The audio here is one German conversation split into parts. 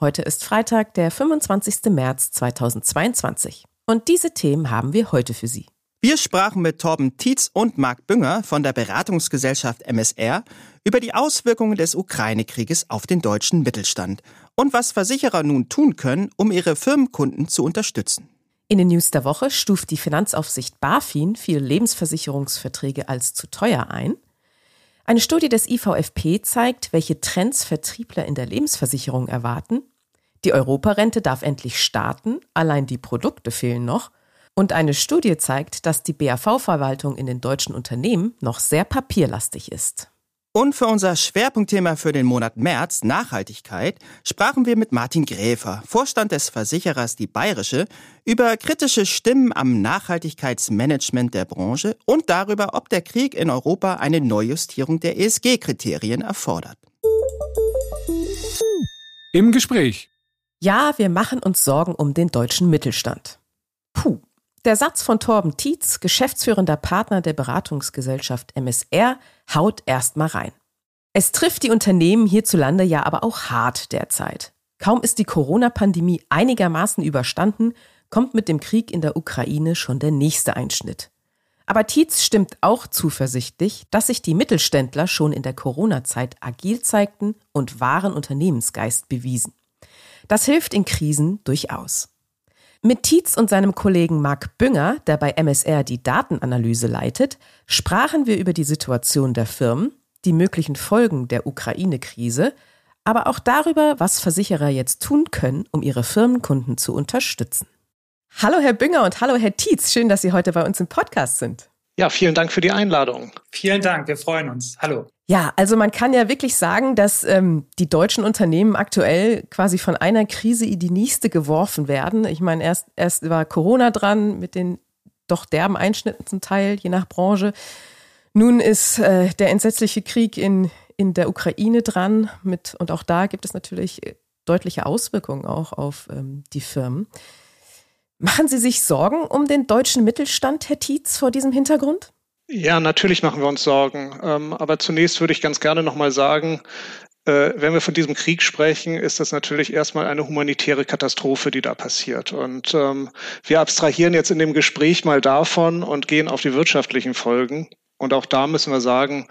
Heute ist Freitag, der 25. März 2022. Und diese Themen haben wir heute für Sie. Wir sprachen mit Torben Tietz und Marc Bünger von der Beratungsgesellschaft MSR über die Auswirkungen des Ukraine-Krieges auf den deutschen Mittelstand und was Versicherer nun tun können, um ihre Firmenkunden zu unterstützen. In den News der Woche stuft die Finanzaufsicht BaFin viele Lebensversicherungsverträge als zu teuer ein. Eine Studie des IVFP zeigt, welche Trends Vertriebler in der Lebensversicherung erwarten. Die Europarente darf endlich starten, allein die Produkte fehlen noch. Und eine Studie zeigt, dass die BAV-Verwaltung in den deutschen Unternehmen noch sehr papierlastig ist. Und für unser Schwerpunktthema für den Monat März, Nachhaltigkeit, sprachen wir mit Martin Gräfer, Vorstand des Versicherers Die Bayerische, über kritische Stimmen am Nachhaltigkeitsmanagement der Branche und darüber, ob der Krieg in Europa eine Neujustierung der ESG-Kriterien erfordert. Im Gespräch. Ja, wir machen uns Sorgen um den deutschen Mittelstand. Der Satz von Torben Tietz, geschäftsführender Partner der Beratungsgesellschaft MSR, haut erstmal rein. Es trifft die Unternehmen hierzulande ja aber auch hart derzeit. Kaum ist die Corona-Pandemie einigermaßen überstanden, kommt mit dem Krieg in der Ukraine schon der nächste Einschnitt. Aber Tietz stimmt auch zuversichtlich, dass sich die Mittelständler schon in der Corona-Zeit agil zeigten und wahren Unternehmensgeist bewiesen. Das hilft in Krisen durchaus. Mit Tietz und seinem Kollegen Marc Bünger, der bei MSR die Datenanalyse leitet, sprachen wir über die Situation der Firmen, die möglichen Folgen der Ukraine-Krise, aber auch darüber, was Versicherer jetzt tun können, um ihre Firmenkunden zu unterstützen. Hallo Herr Bünger und hallo Herr Tietz, schön, dass Sie heute bei uns im Podcast sind. Ja, vielen Dank für die Einladung. Vielen Dank, wir freuen uns. Hallo. Ja, also man kann ja wirklich sagen, dass ähm, die deutschen Unternehmen aktuell quasi von einer Krise in die nächste geworfen werden. Ich meine, erst, erst war Corona dran mit den doch derben Einschnitten zum Teil, je nach Branche. Nun ist äh, der entsetzliche Krieg in, in der Ukraine dran mit, und auch da gibt es natürlich deutliche Auswirkungen auch auf ähm, die Firmen. Machen Sie sich Sorgen um den deutschen Mittelstand, Herr Tietz, vor diesem Hintergrund? Ja, natürlich machen wir uns Sorgen. Ähm, aber zunächst würde ich ganz gerne nochmal sagen, äh, wenn wir von diesem Krieg sprechen, ist das natürlich erstmal eine humanitäre Katastrophe, die da passiert. Und ähm, wir abstrahieren jetzt in dem Gespräch mal davon und gehen auf die wirtschaftlichen Folgen. Und auch da müssen wir sagen,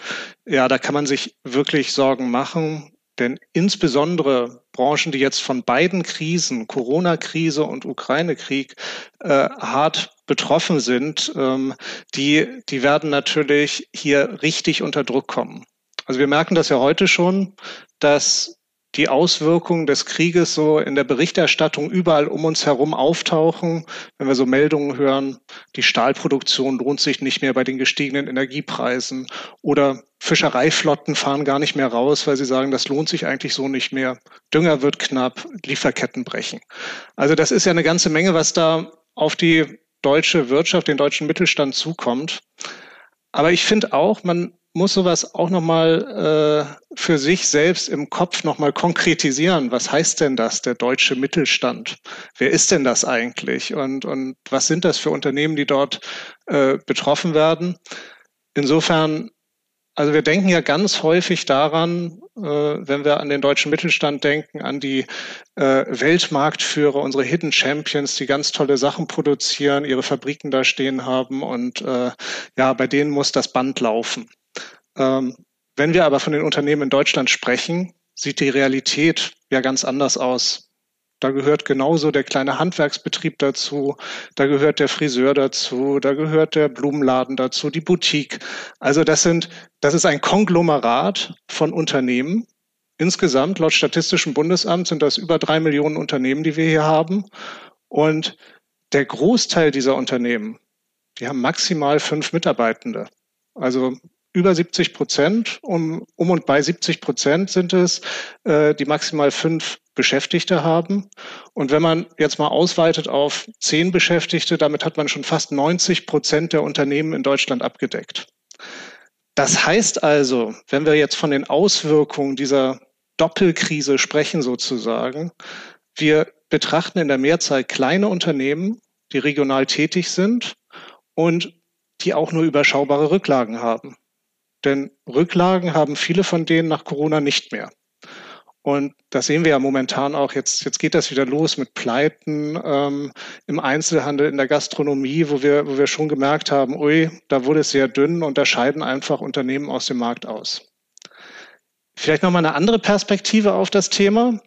ja, da kann man sich wirklich Sorgen machen. Denn insbesondere Branchen, die jetzt von beiden Krisen, Corona-Krise und Ukraine-Krieg, äh, hart betroffen sind, ähm, die, die werden natürlich hier richtig unter Druck kommen. Also wir merken das ja heute schon, dass die Auswirkungen des Krieges so in der Berichterstattung überall um uns herum auftauchen. Wenn wir so Meldungen hören, die Stahlproduktion lohnt sich nicht mehr bei den gestiegenen Energiepreisen oder Fischereiflotten fahren gar nicht mehr raus, weil sie sagen, das lohnt sich eigentlich so nicht mehr. Dünger wird knapp, Lieferketten brechen. Also das ist ja eine ganze Menge, was da auf die deutsche Wirtschaft, den deutschen Mittelstand zukommt. Aber ich finde auch, man muss sowas auch nochmal äh, für sich selbst im Kopf nochmal konkretisieren. Was heißt denn das, der deutsche Mittelstand? Wer ist denn das eigentlich? Und, und was sind das für Unternehmen, die dort äh, betroffen werden? Insofern also wir denken ja ganz häufig daran, äh, wenn wir an den deutschen Mittelstand denken, an die äh, Weltmarktführer, unsere Hidden Champions, die ganz tolle Sachen produzieren, ihre Fabriken da stehen haben und äh, ja, bei denen muss das Band laufen. Ähm, wenn wir aber von den Unternehmen in Deutschland sprechen, sieht die Realität ja ganz anders aus. Da gehört genauso der kleine Handwerksbetrieb dazu, da gehört der Friseur dazu, da gehört der Blumenladen dazu, die Boutique. Also das sind, das ist ein Konglomerat von Unternehmen. Insgesamt, laut Statistischem Bundesamt, sind das über drei Millionen Unternehmen, die wir hier haben. Und der Großteil dieser Unternehmen, die haben maximal fünf Mitarbeitende. Also über 70 Prozent. Um, um und bei 70 Prozent sind es, äh, die maximal fünf Beschäftigte haben. Und wenn man jetzt mal ausweitet auf zehn Beschäftigte, damit hat man schon fast 90 Prozent der Unternehmen in Deutschland abgedeckt. Das heißt also, wenn wir jetzt von den Auswirkungen dieser Doppelkrise sprechen sozusagen, wir betrachten in der Mehrzahl kleine Unternehmen, die regional tätig sind und die auch nur überschaubare Rücklagen haben. Denn Rücklagen haben viele von denen nach Corona nicht mehr. Und das sehen wir ja momentan auch. Jetzt, jetzt geht das wieder los mit Pleiten ähm, im Einzelhandel, in der Gastronomie, wo wir, wo wir schon gemerkt haben, ui, da wurde es sehr dünn und da scheiden einfach Unternehmen aus dem Markt aus. Vielleicht nochmal eine andere Perspektive auf das Thema.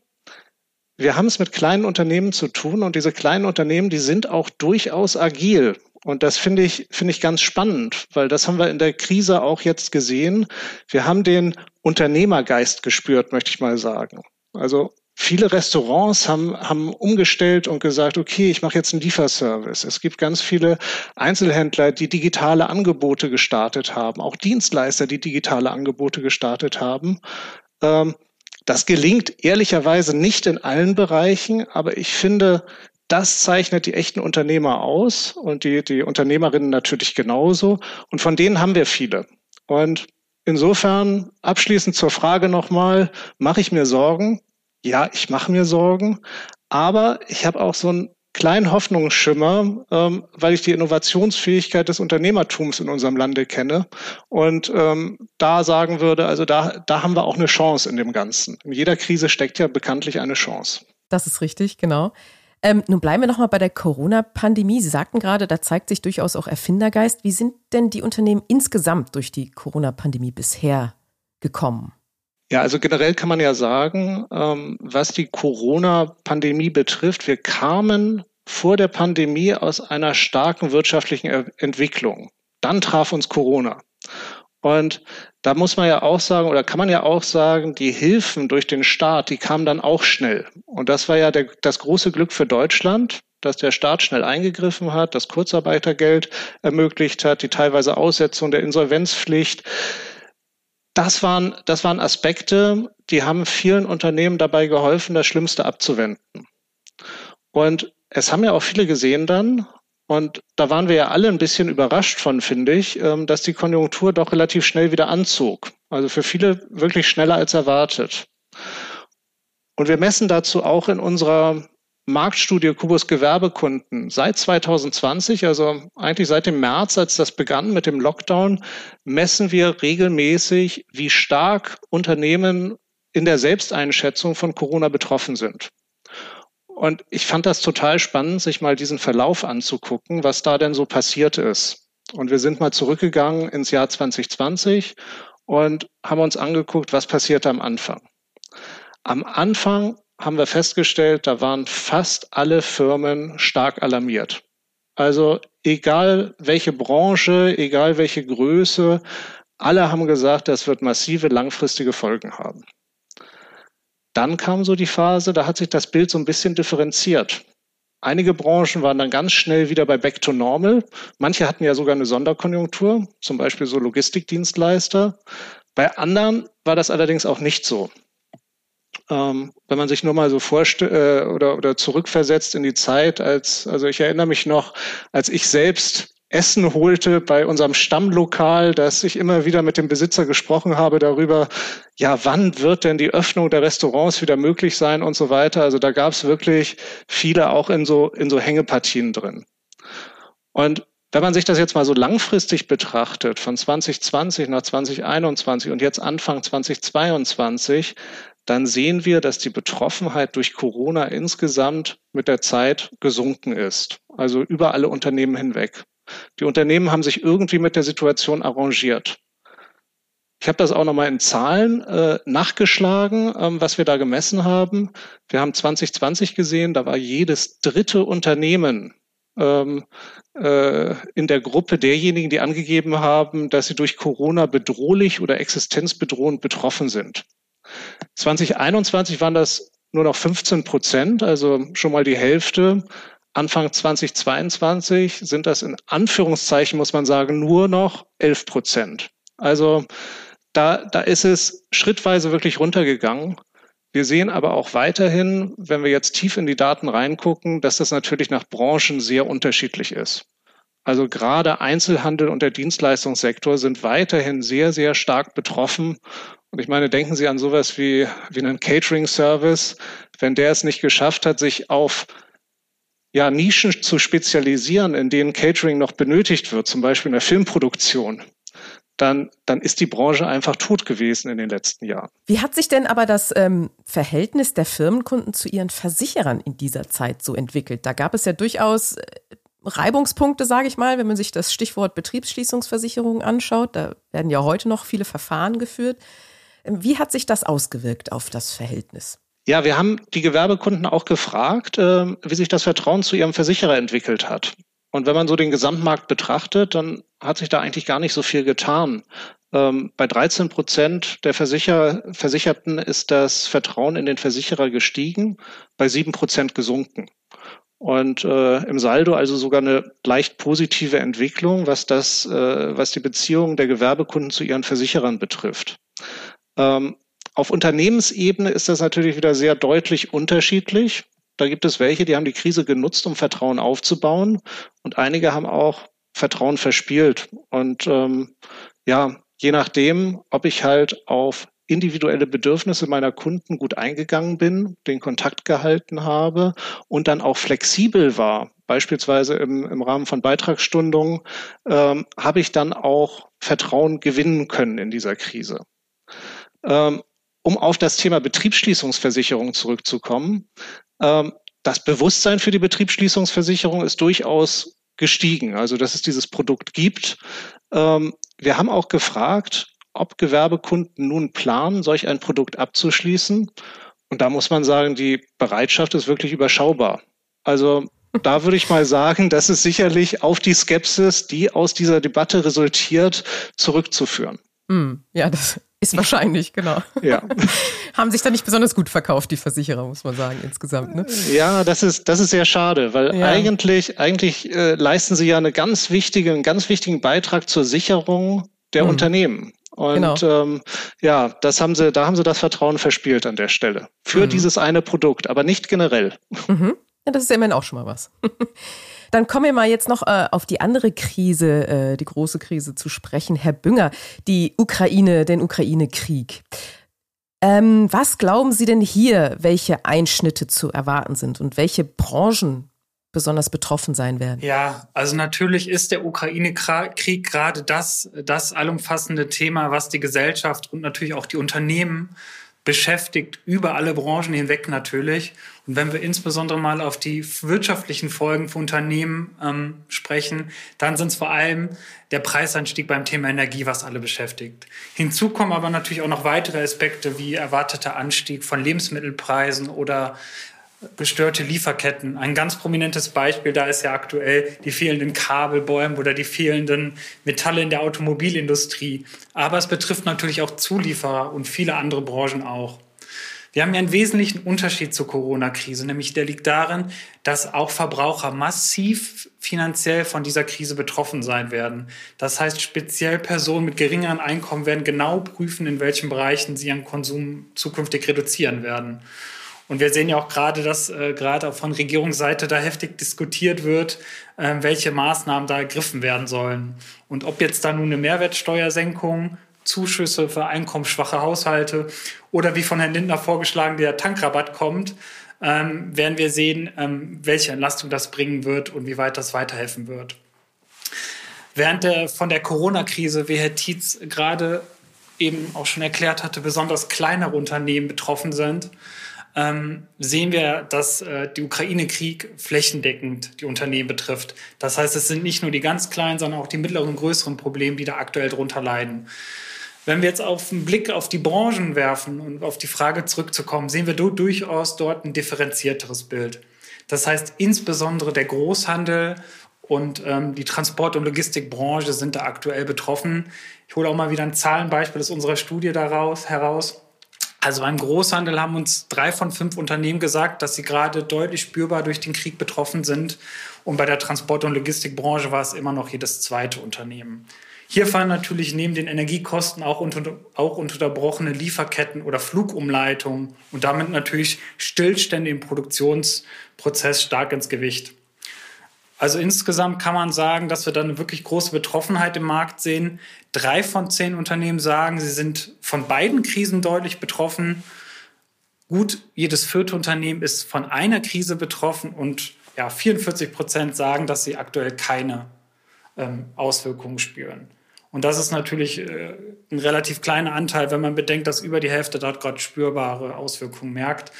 Wir haben es mit kleinen Unternehmen zu tun und diese kleinen Unternehmen, die sind auch durchaus agil. Und das finde ich, finde ich ganz spannend, weil das haben wir in der Krise auch jetzt gesehen. Wir haben den Unternehmergeist gespürt, möchte ich mal sagen. Also viele Restaurants haben, haben umgestellt und gesagt, okay, ich mache jetzt einen Lieferservice. Es gibt ganz viele Einzelhändler, die digitale Angebote gestartet haben, auch Dienstleister, die digitale Angebote gestartet haben. Ähm, das gelingt ehrlicherweise nicht in allen Bereichen, aber ich finde, das zeichnet die echten Unternehmer aus und die, die Unternehmerinnen natürlich genauso. Und von denen haben wir viele. Und Insofern abschließend zur Frage nochmal, mache ich mir Sorgen? Ja, ich mache mir Sorgen, aber ich habe auch so einen kleinen Hoffnungsschimmer, ähm, weil ich die Innovationsfähigkeit des Unternehmertums in unserem Lande kenne und ähm, da sagen würde, also da, da haben wir auch eine Chance in dem Ganzen. In jeder Krise steckt ja bekanntlich eine Chance. Das ist richtig, genau. Ähm, nun bleiben wir nochmal bei der Corona-Pandemie. Sie sagten gerade, da zeigt sich durchaus auch Erfindergeist. Wie sind denn die Unternehmen insgesamt durch die Corona-Pandemie bisher gekommen? Ja, also generell kann man ja sagen, ähm, was die Corona-Pandemie betrifft, wir kamen vor der Pandemie aus einer starken wirtschaftlichen Entwicklung. Dann traf uns Corona. Und da muss man ja auch sagen, oder kann man ja auch sagen, die Hilfen durch den Staat, die kamen dann auch schnell. Und das war ja der, das große Glück für Deutschland, dass der Staat schnell eingegriffen hat, das Kurzarbeitergeld ermöglicht hat, die teilweise Aussetzung der Insolvenzpflicht. Das waren, das waren Aspekte, die haben vielen Unternehmen dabei geholfen, das Schlimmste abzuwenden. Und es haben ja auch viele gesehen dann, und da waren wir ja alle ein bisschen überrascht von, finde ich, ähm, dass die Konjunktur doch relativ schnell wieder anzog. Also für viele wirklich schneller als erwartet. Und wir messen dazu auch in unserer Marktstudie Kubus Gewerbekunden seit 2020, also eigentlich seit dem März, als das begann mit dem Lockdown, messen wir regelmäßig, wie stark Unternehmen in der Selbsteinschätzung von Corona betroffen sind. Und ich fand das total spannend, sich mal diesen Verlauf anzugucken, was da denn so passiert ist. Und wir sind mal zurückgegangen ins Jahr 2020 und haben uns angeguckt, was passierte am Anfang. Am Anfang haben wir festgestellt, da waren fast alle Firmen stark alarmiert. Also egal welche Branche, egal welche Größe, alle haben gesagt, das wird massive langfristige Folgen haben. Dann kam so die Phase, da hat sich das Bild so ein bisschen differenziert. Einige Branchen waren dann ganz schnell wieder bei Back to Normal. Manche hatten ja sogar eine Sonderkonjunktur, zum Beispiel so Logistikdienstleister. Bei anderen war das allerdings auch nicht so. Ähm, wenn man sich nur mal so vorstellt äh, oder, oder zurückversetzt in die Zeit, als, also ich erinnere mich noch, als ich selbst Essen holte bei unserem Stammlokal, dass ich immer wieder mit dem Besitzer gesprochen habe darüber, ja, wann wird denn die Öffnung der Restaurants wieder möglich sein und so weiter. Also da gab es wirklich viele auch in so, in so Hängepartien drin. Und wenn man sich das jetzt mal so langfristig betrachtet, von 2020 nach 2021 und jetzt Anfang 2022, dann sehen wir, dass die Betroffenheit durch Corona insgesamt mit der Zeit gesunken ist. Also über alle Unternehmen hinweg. Die Unternehmen haben sich irgendwie mit der Situation arrangiert. Ich habe das auch nochmal in Zahlen äh, nachgeschlagen, ähm, was wir da gemessen haben. Wir haben 2020 gesehen, da war jedes dritte Unternehmen ähm, äh, in der Gruppe derjenigen, die angegeben haben, dass sie durch Corona bedrohlich oder existenzbedrohend betroffen sind. 2021 waren das nur noch 15 Prozent, also schon mal die Hälfte. Anfang 2022 sind das in Anführungszeichen, muss man sagen, nur noch 11 Prozent. Also da, da ist es schrittweise wirklich runtergegangen. Wir sehen aber auch weiterhin, wenn wir jetzt tief in die Daten reingucken, dass das natürlich nach Branchen sehr unterschiedlich ist. Also gerade Einzelhandel und der Dienstleistungssektor sind weiterhin sehr, sehr stark betroffen. Und ich meine, denken Sie an sowas wie, wie einen Catering-Service. Wenn der es nicht geschafft hat, sich auf ja, Nischen zu spezialisieren, in denen Catering noch benötigt wird, zum Beispiel in der Filmproduktion, dann, dann ist die Branche einfach tot gewesen in den letzten Jahren. Wie hat sich denn aber das ähm, Verhältnis der Firmenkunden zu ihren Versicherern in dieser Zeit so entwickelt? Da gab es ja durchaus äh, Reibungspunkte, sage ich mal, wenn man sich das Stichwort Betriebsschließungsversicherung anschaut. Da werden ja heute noch viele Verfahren geführt. Ähm, wie hat sich das ausgewirkt auf das Verhältnis? Ja, wir haben die Gewerbekunden auch gefragt, äh, wie sich das Vertrauen zu ihrem Versicherer entwickelt hat. Und wenn man so den Gesamtmarkt betrachtet, dann hat sich da eigentlich gar nicht so viel getan. Ähm, bei 13 Prozent der Versicher Versicherten ist das Vertrauen in den Versicherer gestiegen, bei sieben Prozent gesunken. Und äh, im Saldo also sogar eine leicht positive Entwicklung, was das, äh, was die Beziehung der Gewerbekunden zu ihren Versicherern betrifft. Ähm, auf Unternehmensebene ist das natürlich wieder sehr deutlich unterschiedlich. Da gibt es welche, die haben die Krise genutzt, um Vertrauen aufzubauen. Und einige haben auch Vertrauen verspielt. Und ähm, ja, je nachdem, ob ich halt auf individuelle Bedürfnisse meiner Kunden gut eingegangen bin, den Kontakt gehalten habe und dann auch flexibel war, beispielsweise im, im Rahmen von Beitragsstundungen, ähm, habe ich dann auch Vertrauen gewinnen können in dieser Krise. Ähm, um auf das Thema Betriebsschließungsversicherung zurückzukommen, ähm, das Bewusstsein für die Betriebsschließungsversicherung ist durchaus gestiegen, also dass es dieses Produkt gibt. Ähm, wir haben auch gefragt, ob Gewerbekunden nun planen, solch ein Produkt abzuschließen. Und da muss man sagen, die Bereitschaft ist wirklich überschaubar. Also da würde ich mal sagen, das ist sicherlich auf die Skepsis, die aus dieser Debatte resultiert, zurückzuführen. Mm, ja, das ist wahrscheinlich, genau. Ja. Haben sich da nicht besonders gut verkauft, die Versicherer, muss man sagen, insgesamt. Ne? Ja, das ist, das ist sehr schade, weil ja. eigentlich, eigentlich äh, leisten sie ja eine ganz wichtige, einen ganz wichtigen Beitrag zur Sicherung der mhm. Unternehmen. Und genau. ähm, ja, das haben sie, da haben sie das Vertrauen verspielt an der Stelle. Für mhm. dieses eine Produkt, aber nicht generell. Mhm. Ja, das ist immerhin auch schon mal was. Dann kommen wir mal jetzt noch äh, auf die andere Krise, äh, die große Krise zu sprechen. Herr Bünger, die Ukraine, den Ukraine-Krieg. Ähm, was glauben Sie denn hier, welche Einschnitte zu erwarten sind und welche Branchen besonders betroffen sein werden? Ja, also natürlich ist der Ukraine-Krieg gerade das, das allumfassende Thema, was die Gesellschaft und natürlich auch die Unternehmen beschäftigt, über alle Branchen hinweg natürlich. Und wenn wir insbesondere mal auf die wirtschaftlichen Folgen für Unternehmen ähm, sprechen, dann sind es vor allem der Preisanstieg beim Thema Energie, was alle beschäftigt. Hinzu kommen aber natürlich auch noch weitere Aspekte wie erwarteter Anstieg von Lebensmittelpreisen oder gestörte Lieferketten. Ein ganz prominentes Beispiel da ist ja aktuell die fehlenden Kabelbäume oder die fehlenden Metalle in der Automobilindustrie. Aber es betrifft natürlich auch Zulieferer und viele andere Branchen auch. Wir haben ja einen wesentlichen Unterschied zur Corona-Krise, nämlich der liegt darin, dass auch Verbraucher massiv finanziell von dieser Krise betroffen sein werden. Das heißt, speziell Personen mit geringeren Einkommen werden genau prüfen, in welchen Bereichen sie ihren Konsum zukünftig reduzieren werden. Und wir sehen ja auch gerade, dass äh, gerade von Regierungsseite da heftig diskutiert wird, äh, welche Maßnahmen da ergriffen werden sollen. Und ob jetzt da nun eine Mehrwertsteuersenkung, Zuschüsse für einkommensschwache Haushalte oder wie von Herrn Lindner vorgeschlagen der Tankrabatt kommt, ähm, werden wir sehen, ähm, welche Entlastung das bringen wird und wie weit das weiterhelfen wird. Während der, von der Corona-Krise, wie Herr Tietz gerade eben auch schon erklärt hatte, besonders kleinere Unternehmen betroffen sind, ähm, sehen wir, dass äh, der Ukraine-Krieg flächendeckend die Unternehmen betrifft. Das heißt, es sind nicht nur die ganz kleinen, sondern auch die mittleren und größeren Probleme, die da aktuell drunter leiden. Wenn wir jetzt auf einen Blick auf die Branchen werfen und auf die Frage zurückzukommen, sehen wir durchaus dort ein differenzierteres Bild. Das heißt, insbesondere der Großhandel und ähm, die Transport- und Logistikbranche sind da aktuell betroffen. Ich hole auch mal wieder ein Zahlenbeispiel aus unserer Studie daraus heraus. Also beim Großhandel haben uns drei von fünf Unternehmen gesagt, dass sie gerade deutlich spürbar durch den Krieg betroffen sind. Und bei der Transport- und Logistikbranche war es immer noch jedes zweite Unternehmen. Hier fallen natürlich neben den Energiekosten auch, unter, auch unterbrochene Lieferketten oder Flugumleitungen und damit natürlich Stillstände im Produktionsprozess stark ins Gewicht. Also insgesamt kann man sagen, dass wir da eine wirklich große Betroffenheit im Markt sehen. Drei von zehn Unternehmen sagen, sie sind von beiden Krisen deutlich betroffen. Gut, jedes vierte Unternehmen ist von einer Krise betroffen und ja, 44 Prozent sagen, dass sie aktuell keine ähm, Auswirkungen spüren. Und das ist natürlich äh, ein relativ kleiner Anteil, wenn man bedenkt, dass über die Hälfte dort gerade spürbare Auswirkungen merkt.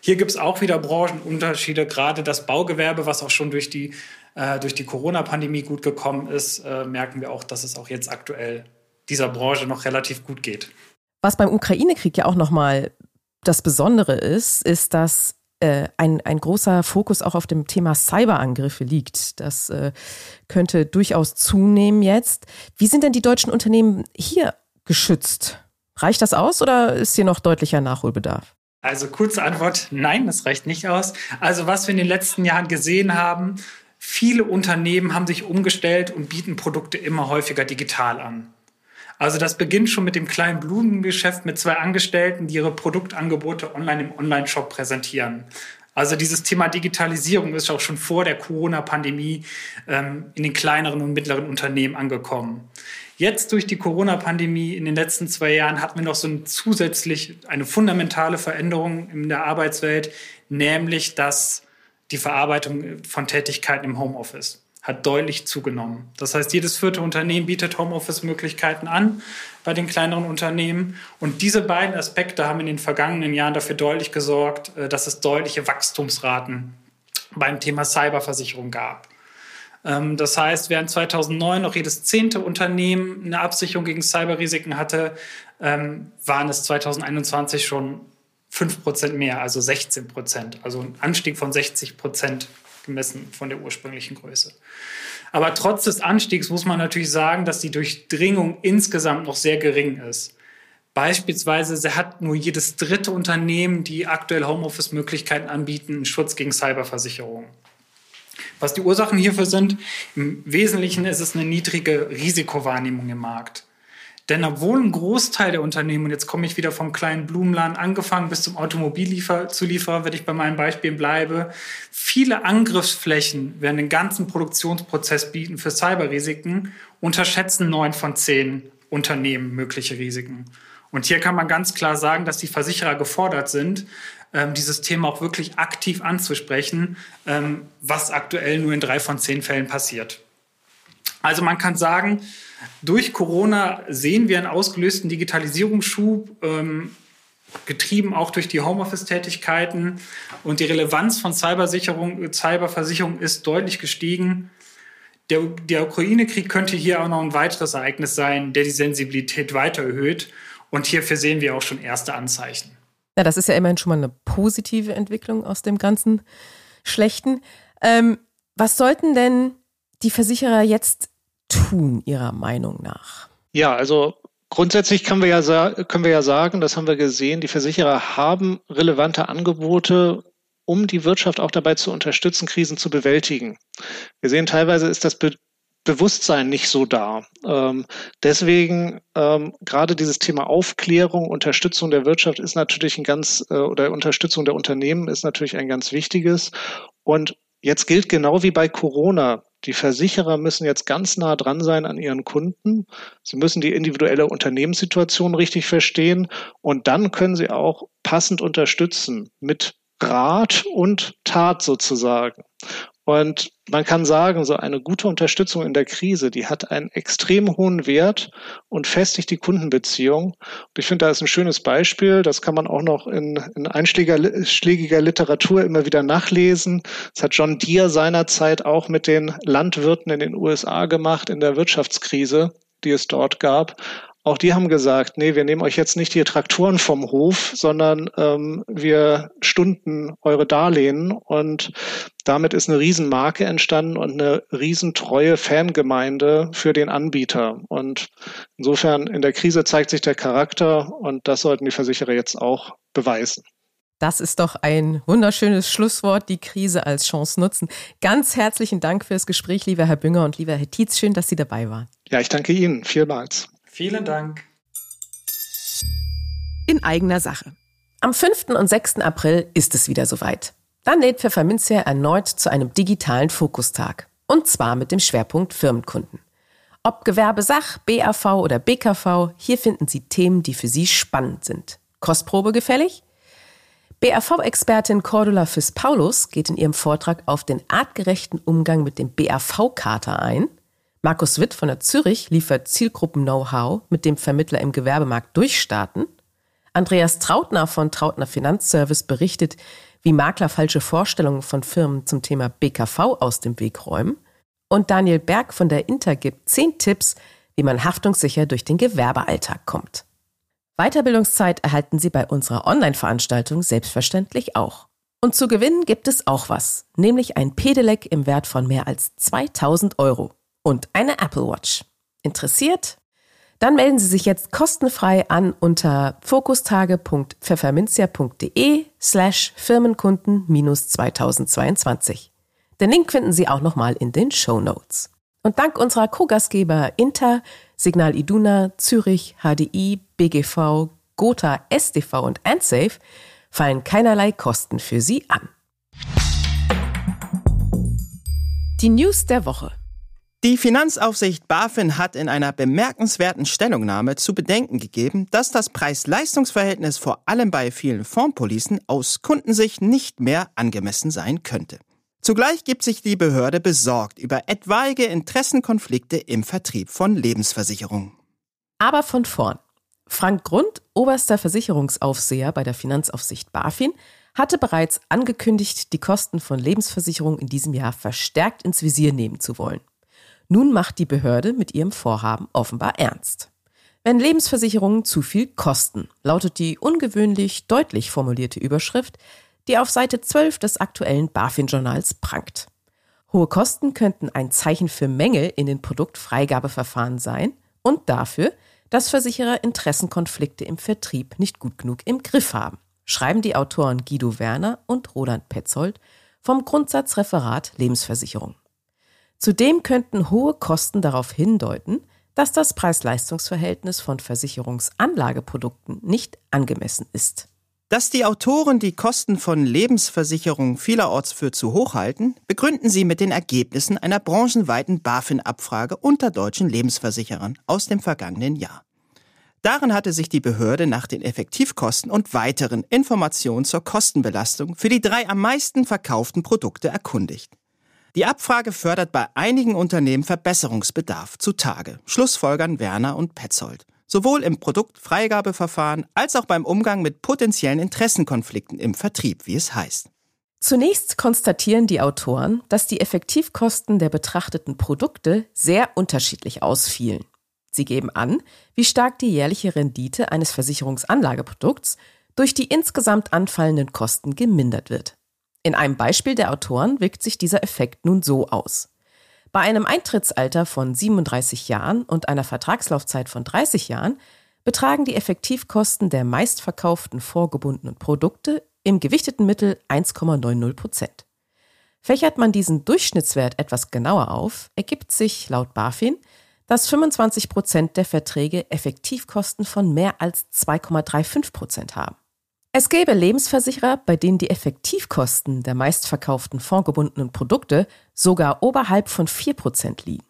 Hier gibt es auch wieder Branchenunterschiede, gerade das Baugewerbe, was auch schon durch die, äh, durch die Corona-Pandemie gut gekommen ist, äh, merken wir auch, dass es auch jetzt aktuell dieser Branche noch relativ gut geht. Was beim Ukraine-Krieg ja auch nochmal das Besondere ist, ist, dass äh, ein, ein großer Fokus auch auf dem Thema Cyberangriffe liegt. Das äh, könnte durchaus zunehmen jetzt. Wie sind denn die deutschen Unternehmen hier geschützt? Reicht das aus oder ist hier noch deutlicher Nachholbedarf? Also kurze Antwort, nein, das reicht nicht aus. Also was wir in den letzten Jahren gesehen haben, viele Unternehmen haben sich umgestellt und bieten Produkte immer häufiger digital an. Also das beginnt schon mit dem kleinen Blumengeschäft mit zwei Angestellten, die ihre Produktangebote online im Online-Shop präsentieren. Also dieses Thema Digitalisierung ist auch schon vor der Corona-Pandemie ähm, in den kleineren und mittleren Unternehmen angekommen. Jetzt durch die Corona-Pandemie in den letzten zwei Jahren hatten wir noch so ein zusätzlich eine fundamentale Veränderung in der Arbeitswelt, nämlich dass die Verarbeitung von Tätigkeiten im Homeoffice hat deutlich zugenommen. Das heißt, jedes vierte Unternehmen bietet Homeoffice-Möglichkeiten an bei den kleineren Unternehmen. Und diese beiden Aspekte haben in den vergangenen Jahren dafür deutlich gesorgt, äh, dass es deutliche Wachstumsraten beim Thema Cyberversicherung gab. Ähm, das heißt, während 2009 noch jedes zehnte Unternehmen eine Absicherung gegen Cyberrisiken hatte, ähm, waren es 2021 schon 5 Prozent mehr, also 16 Prozent, also ein Anstieg von 60 Prozent gemessen von der ursprünglichen Größe. Aber trotz des Anstiegs muss man natürlich sagen, dass die Durchdringung insgesamt noch sehr gering ist. Beispielsweise hat nur jedes dritte Unternehmen, die aktuell Homeoffice-Möglichkeiten anbieten, einen Schutz gegen Cyberversicherungen. Was die Ursachen hierfür sind, im Wesentlichen ist es eine niedrige Risikowahrnehmung im Markt. Denn obwohl ein Großteil der Unternehmen, und jetzt komme ich wieder vom kleinen Blumenladen angefangen bis zum Automobillieferzulieferer, wenn ich bei meinem Beispiel bleibe, viele Angriffsflächen werden den ganzen Produktionsprozess bieten für Cyberrisiken, unterschätzen neun von zehn Unternehmen mögliche Risiken. Und hier kann man ganz klar sagen, dass die Versicherer gefordert sind, ähm, dieses Thema auch wirklich aktiv anzusprechen, ähm, was aktuell nur in drei von zehn Fällen passiert. Also man kann sagen, durch Corona sehen wir einen ausgelösten Digitalisierungsschub, ähm, getrieben auch durch die Homeoffice-Tätigkeiten. Und die Relevanz von Cybersicherung, Cyberversicherung ist deutlich gestiegen. Der, der Ukraine-Krieg könnte hier auch noch ein weiteres Ereignis sein, der die Sensibilität weiter erhöht. Und hierfür sehen wir auch schon erste Anzeichen. Ja, das ist ja immerhin schon mal eine positive Entwicklung aus dem ganzen Schlechten. Ähm, was sollten denn die Versicherer jetzt tun, Ihrer Meinung nach? Ja, also grundsätzlich können wir, ja, können wir ja sagen, das haben wir gesehen, die Versicherer haben relevante Angebote, um die Wirtschaft auch dabei zu unterstützen, Krisen zu bewältigen. Wir sehen teilweise ist das Be Bewusstsein nicht so da. Ähm, deswegen ähm, gerade dieses Thema Aufklärung, Unterstützung der Wirtschaft ist natürlich ein ganz äh, oder Unterstützung der Unternehmen ist natürlich ein ganz wichtiges. Und jetzt gilt genau wie bei Corona, die Versicherer müssen jetzt ganz nah dran sein an ihren Kunden. Sie müssen die individuelle Unternehmenssituation richtig verstehen und dann können sie auch passend unterstützen mit Rat und Tat sozusagen. Und man kann sagen, so eine gute Unterstützung in der Krise, die hat einen extrem hohen Wert und festigt die Kundenbeziehung. Und ich finde, da ist ein schönes Beispiel. Das kann man auch noch in, in einschlägiger Literatur immer wieder nachlesen. Das hat John Deere seinerzeit auch mit den Landwirten in den USA gemacht in der Wirtschaftskrise die es dort gab. Auch die haben gesagt, nee, wir nehmen euch jetzt nicht die Traktoren vom Hof, sondern ähm, wir stunden eure Darlehen. Und damit ist eine Riesenmarke entstanden und eine riesentreue Fangemeinde für den Anbieter. Und insofern in der Krise zeigt sich der Charakter und das sollten die Versicherer jetzt auch beweisen. Das ist doch ein wunderschönes Schlusswort, die Krise als Chance nutzen. Ganz herzlichen Dank fürs Gespräch, lieber Herr Bünger und lieber Herr Tietz. Schön, dass Sie dabei waren. Ja, ich danke Ihnen vielmals. Vielen Dank. In eigener Sache. Am 5. und 6. April ist es wieder soweit. Dann lädt Pfefferminzia erneut zu einem digitalen Fokustag. Und zwar mit dem Schwerpunkt Firmenkunden. Ob Gewerbesach, BAV oder BKV, hier finden Sie Themen, die für Sie spannend sind. Kostprobe gefällig? BAV-Expertin Cordula Fiss-Paulus geht in ihrem Vortrag auf den artgerechten Umgang mit dem BAV-Kater ein. Markus Witt von der Zürich liefert Zielgruppen-Know-how, mit dem Vermittler im Gewerbemarkt durchstarten. Andreas Trautner von Trautner Finanzservice berichtet, wie Makler falsche Vorstellungen von Firmen zum Thema BKV aus dem Weg räumen. Und Daniel Berg von der Inter gibt zehn Tipps, wie man haftungssicher durch den Gewerbealltag kommt. Weiterbildungszeit erhalten Sie bei unserer Online-Veranstaltung selbstverständlich auch. Und zu gewinnen gibt es auch was, nämlich ein Pedelec im Wert von mehr als 2000 Euro und eine Apple Watch. Interessiert? Dann melden Sie sich jetzt kostenfrei an unter fokustage.pfefferminzia.de slash Firmenkunden-2022. Den Link finden Sie auch nochmal in den Show Notes. Und dank unserer Co-Gastgeber Inter, Signal Iduna, Zürich, HDI, BGV, Gotha, SDV und AndSafe fallen keinerlei Kosten für Sie an. Die News der Woche. Die Finanzaufsicht BaFin hat in einer bemerkenswerten Stellungnahme zu bedenken gegeben, dass das Preis-Leistungs-Verhältnis vor allem bei vielen Fondspolicen aus Kundensicht nicht mehr angemessen sein könnte. Zugleich gibt sich die Behörde besorgt über etwaige Interessenkonflikte im Vertrieb von Lebensversicherungen. Aber von vorn. Frank Grund, oberster Versicherungsaufseher bei der Finanzaufsicht BaFin, hatte bereits angekündigt, die Kosten von Lebensversicherungen in diesem Jahr verstärkt ins Visier nehmen zu wollen. Nun macht die Behörde mit ihrem Vorhaben offenbar ernst. Wenn Lebensversicherungen zu viel kosten, lautet die ungewöhnlich deutlich formulierte Überschrift, die auf Seite 12 des aktuellen BaFin-Journals prangt. Hohe Kosten könnten ein Zeichen für Mängel in den Produktfreigabeverfahren sein und dafür, dass Versicherer Interessenkonflikte im Vertrieb nicht gut genug im Griff haben, schreiben die Autoren Guido Werner und Roland Petzold vom Grundsatzreferat Lebensversicherung. Zudem könnten hohe Kosten darauf hindeuten, dass das Preis-Leistungs-Verhältnis von Versicherungsanlageprodukten nicht angemessen ist. Dass die Autoren die Kosten von Lebensversicherungen vielerorts für zu hoch halten, begründen sie mit den Ergebnissen einer branchenweiten BaFin-Abfrage unter deutschen Lebensversicherern aus dem vergangenen Jahr. Darin hatte sich die Behörde nach den Effektivkosten und weiteren Informationen zur Kostenbelastung für die drei am meisten verkauften Produkte erkundigt. Die Abfrage fördert bei einigen Unternehmen Verbesserungsbedarf zutage, schlussfolgern Werner und Petzold. Sowohl im Produktfreigabeverfahren als auch beim Umgang mit potenziellen Interessenkonflikten im Vertrieb, wie es heißt. Zunächst konstatieren die Autoren, dass die Effektivkosten der betrachteten Produkte sehr unterschiedlich ausfielen. Sie geben an, wie stark die jährliche Rendite eines Versicherungsanlageprodukts durch die insgesamt anfallenden Kosten gemindert wird. In einem Beispiel der Autoren wirkt sich dieser Effekt nun so aus. Bei einem Eintrittsalter von 37 Jahren und einer Vertragslaufzeit von 30 Jahren betragen die Effektivkosten der meistverkauften vorgebundenen Produkte im gewichteten Mittel 1,90 Prozent. Fächert man diesen Durchschnittswert etwas genauer auf, ergibt sich laut BaFin, dass 25 Prozent der Verträge Effektivkosten von mehr als 2,35 Prozent haben. Es gäbe Lebensversicherer, bei denen die Effektivkosten der meistverkauften fondgebundenen Produkte sogar oberhalb von 4% liegen.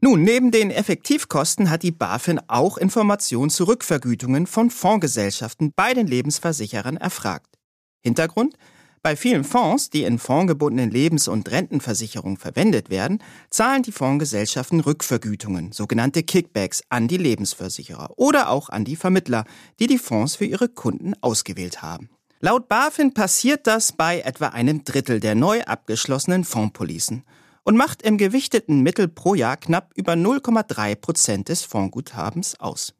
Nun, neben den Effektivkosten hat die BaFin auch Informationen zu Rückvergütungen von Fondsgesellschaften bei den Lebensversicherern erfragt. Hintergrund? Bei vielen Fonds, die in fondgebundenen Lebens- und Rentenversicherungen verwendet werden, zahlen die Fondsgesellschaften Rückvergütungen, sogenannte Kickbacks, an die Lebensversicherer oder auch an die Vermittler, die die Fonds für ihre Kunden ausgewählt haben. Laut BaFin passiert das bei etwa einem Drittel der neu abgeschlossenen Fondspolicen und macht im gewichteten Mittel pro Jahr knapp über 0,3 Prozent des Fondsguthabens aus.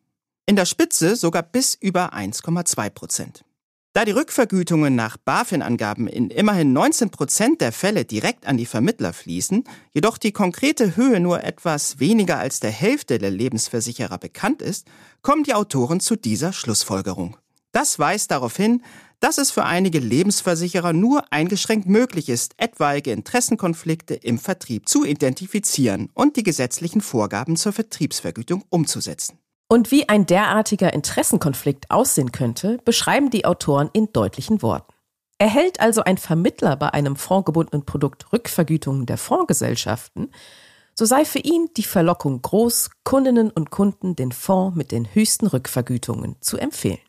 In der Spitze sogar bis über 1,2 Prozent. Da die Rückvergütungen nach BaFin-Angaben in immerhin 19 Prozent der Fälle direkt an die Vermittler fließen, jedoch die konkrete Höhe nur etwas weniger als der Hälfte der Lebensversicherer bekannt ist, kommen die Autoren zu dieser Schlussfolgerung. Das weist darauf hin, dass es für einige Lebensversicherer nur eingeschränkt möglich ist, etwaige Interessenkonflikte im Vertrieb zu identifizieren und die gesetzlichen Vorgaben zur Vertriebsvergütung umzusetzen. Und wie ein derartiger Interessenkonflikt aussehen könnte, beschreiben die Autoren in deutlichen Worten. Erhält also ein Vermittler bei einem fondgebundenen Produkt Rückvergütungen der Fondsgesellschaften, so sei für ihn die Verlockung groß, Kundinnen und Kunden den Fonds mit den höchsten Rückvergütungen zu empfehlen.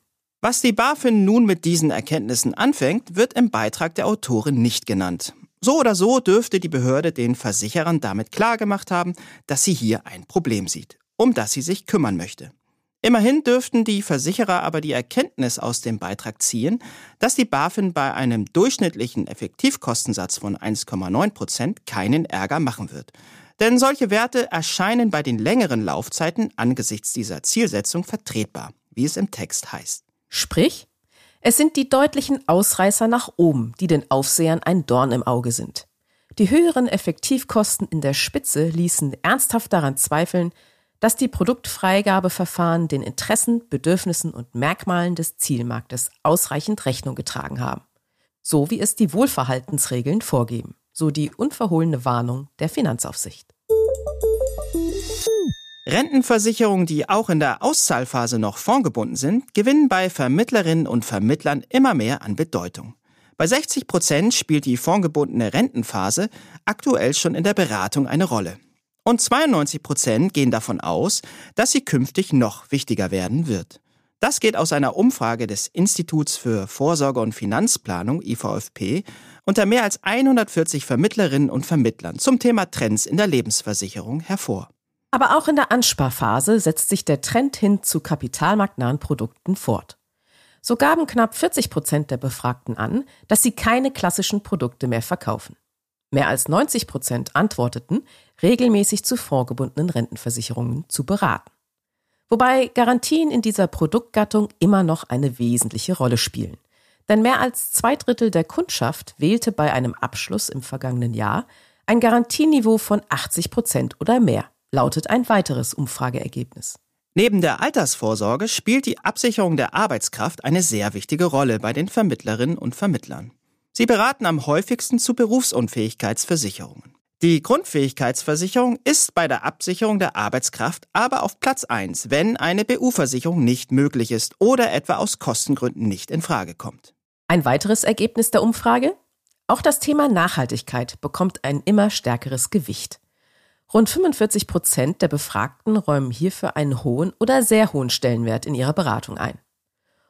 Was die BaFin nun mit diesen Erkenntnissen anfängt, wird im Beitrag der Autorin nicht genannt. So oder so dürfte die Behörde den Versicherern damit klargemacht haben, dass sie hier ein Problem sieht, um das sie sich kümmern möchte. Immerhin dürften die Versicherer aber die Erkenntnis aus dem Beitrag ziehen, dass die BaFin bei einem durchschnittlichen Effektivkostensatz von 1,9 Prozent keinen Ärger machen wird. Denn solche Werte erscheinen bei den längeren Laufzeiten angesichts dieser Zielsetzung vertretbar, wie es im Text heißt. Sprich, es sind die deutlichen Ausreißer nach oben, die den Aufsehern ein Dorn im Auge sind. Die höheren Effektivkosten in der Spitze ließen ernsthaft daran zweifeln, dass die Produktfreigabeverfahren den Interessen, Bedürfnissen und Merkmalen des Zielmarktes ausreichend Rechnung getragen haben. So wie es die Wohlverhaltensregeln vorgeben, so die unverhohlene Warnung der Finanzaufsicht. Rentenversicherungen, die auch in der Auszahlphase noch fondgebunden sind, gewinnen bei Vermittlerinnen und Vermittlern immer mehr an Bedeutung. Bei 60 Prozent spielt die fondgebundene Rentenphase aktuell schon in der Beratung eine Rolle. Und 92 Prozent gehen davon aus, dass sie künftig noch wichtiger werden wird. Das geht aus einer Umfrage des Instituts für Vorsorge und Finanzplanung IVFP unter mehr als 140 Vermittlerinnen und Vermittlern zum Thema Trends in der Lebensversicherung hervor. Aber auch in der Ansparphase setzt sich der Trend hin zu kapitalmarktnahen Produkten fort. So gaben knapp 40 Prozent der Befragten an, dass sie keine klassischen Produkte mehr verkaufen. Mehr als 90 Prozent antworteten, regelmäßig zu vorgebundenen Rentenversicherungen zu beraten. Wobei Garantien in dieser Produktgattung immer noch eine wesentliche Rolle spielen. Denn mehr als zwei Drittel der Kundschaft wählte bei einem Abschluss im vergangenen Jahr ein Garantieniveau von 80 Prozent oder mehr, lautet ein weiteres Umfrageergebnis. Neben der Altersvorsorge spielt die Absicherung der Arbeitskraft eine sehr wichtige Rolle bei den Vermittlerinnen und Vermittlern. Sie beraten am häufigsten zu Berufsunfähigkeitsversicherungen. Die Grundfähigkeitsversicherung ist bei der Absicherung der Arbeitskraft aber auf Platz 1, wenn eine BU-Versicherung nicht möglich ist oder etwa aus Kostengründen nicht in Frage kommt. Ein weiteres Ergebnis der Umfrage? Auch das Thema Nachhaltigkeit bekommt ein immer stärkeres Gewicht. Rund 45 Prozent der Befragten räumen hierfür einen hohen oder sehr hohen Stellenwert in ihrer Beratung ein.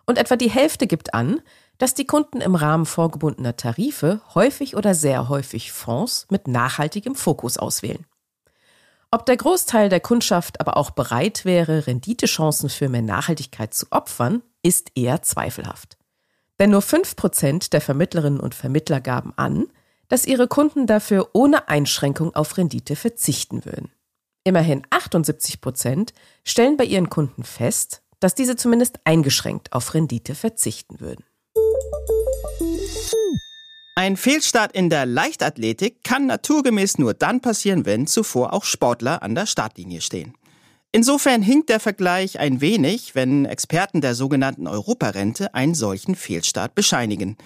Und etwa die Hälfte gibt an, dass die Kunden im Rahmen vorgebundener Tarife häufig oder sehr häufig Fonds mit nachhaltigem Fokus auswählen. Ob der Großteil der Kundschaft aber auch bereit wäre, Renditechancen für mehr Nachhaltigkeit zu opfern, ist eher zweifelhaft. Denn nur 5% der Vermittlerinnen und Vermittler gaben an, dass ihre Kunden dafür ohne Einschränkung auf Rendite verzichten würden. Immerhin 78% stellen bei ihren Kunden fest, dass diese zumindest eingeschränkt auf Rendite verzichten würden. Ein Fehlstart in der Leichtathletik kann naturgemäß nur dann passieren, wenn zuvor auch Sportler an der Startlinie stehen. Insofern hinkt der Vergleich ein wenig, wenn Experten der sogenannten Europarente einen solchen Fehlstart bescheinigen.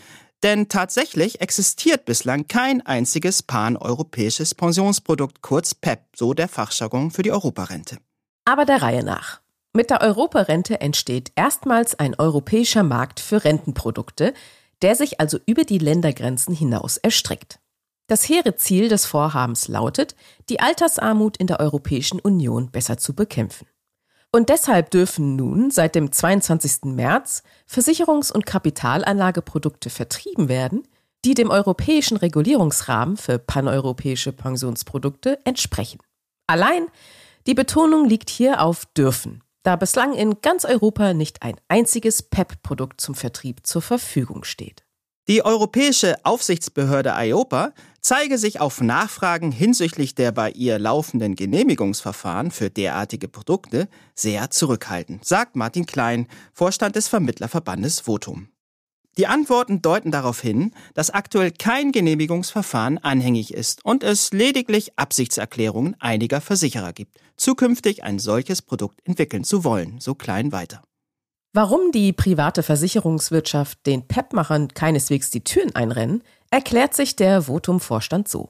Denn tatsächlich existiert bislang kein einziges paneuropäisches Pensionsprodukt, kurz PEP, so der Fachjargon für die Europarente. Aber der Reihe nach. Mit der Europarente entsteht erstmals ein europäischer Markt für Rentenprodukte, der sich also über die Ländergrenzen hinaus erstreckt. Das hehre Ziel des Vorhabens lautet, die Altersarmut in der Europäischen Union besser zu bekämpfen. Und deshalb dürfen nun seit dem 22. März Versicherungs- und Kapitalanlageprodukte vertrieben werden, die dem europäischen Regulierungsrahmen für paneuropäische Pensionsprodukte entsprechen. Allein die Betonung liegt hier auf dürfen da bislang in ganz Europa nicht ein einziges PEP-Produkt zum Vertrieb zur Verfügung steht. Die Europäische Aufsichtsbehörde EIOPA zeige sich auf Nachfragen hinsichtlich der bei ihr laufenden Genehmigungsverfahren für derartige Produkte sehr zurückhaltend, sagt Martin Klein, Vorstand des Vermittlerverbandes Votum. Die Antworten deuten darauf hin, dass aktuell kein Genehmigungsverfahren anhängig ist und es lediglich Absichtserklärungen einiger Versicherer gibt, zukünftig ein solches Produkt entwickeln zu wollen, so klein weiter. Warum die private Versicherungswirtschaft den PEP-Machern keineswegs die Türen einrennen, erklärt sich der Votum-Vorstand so.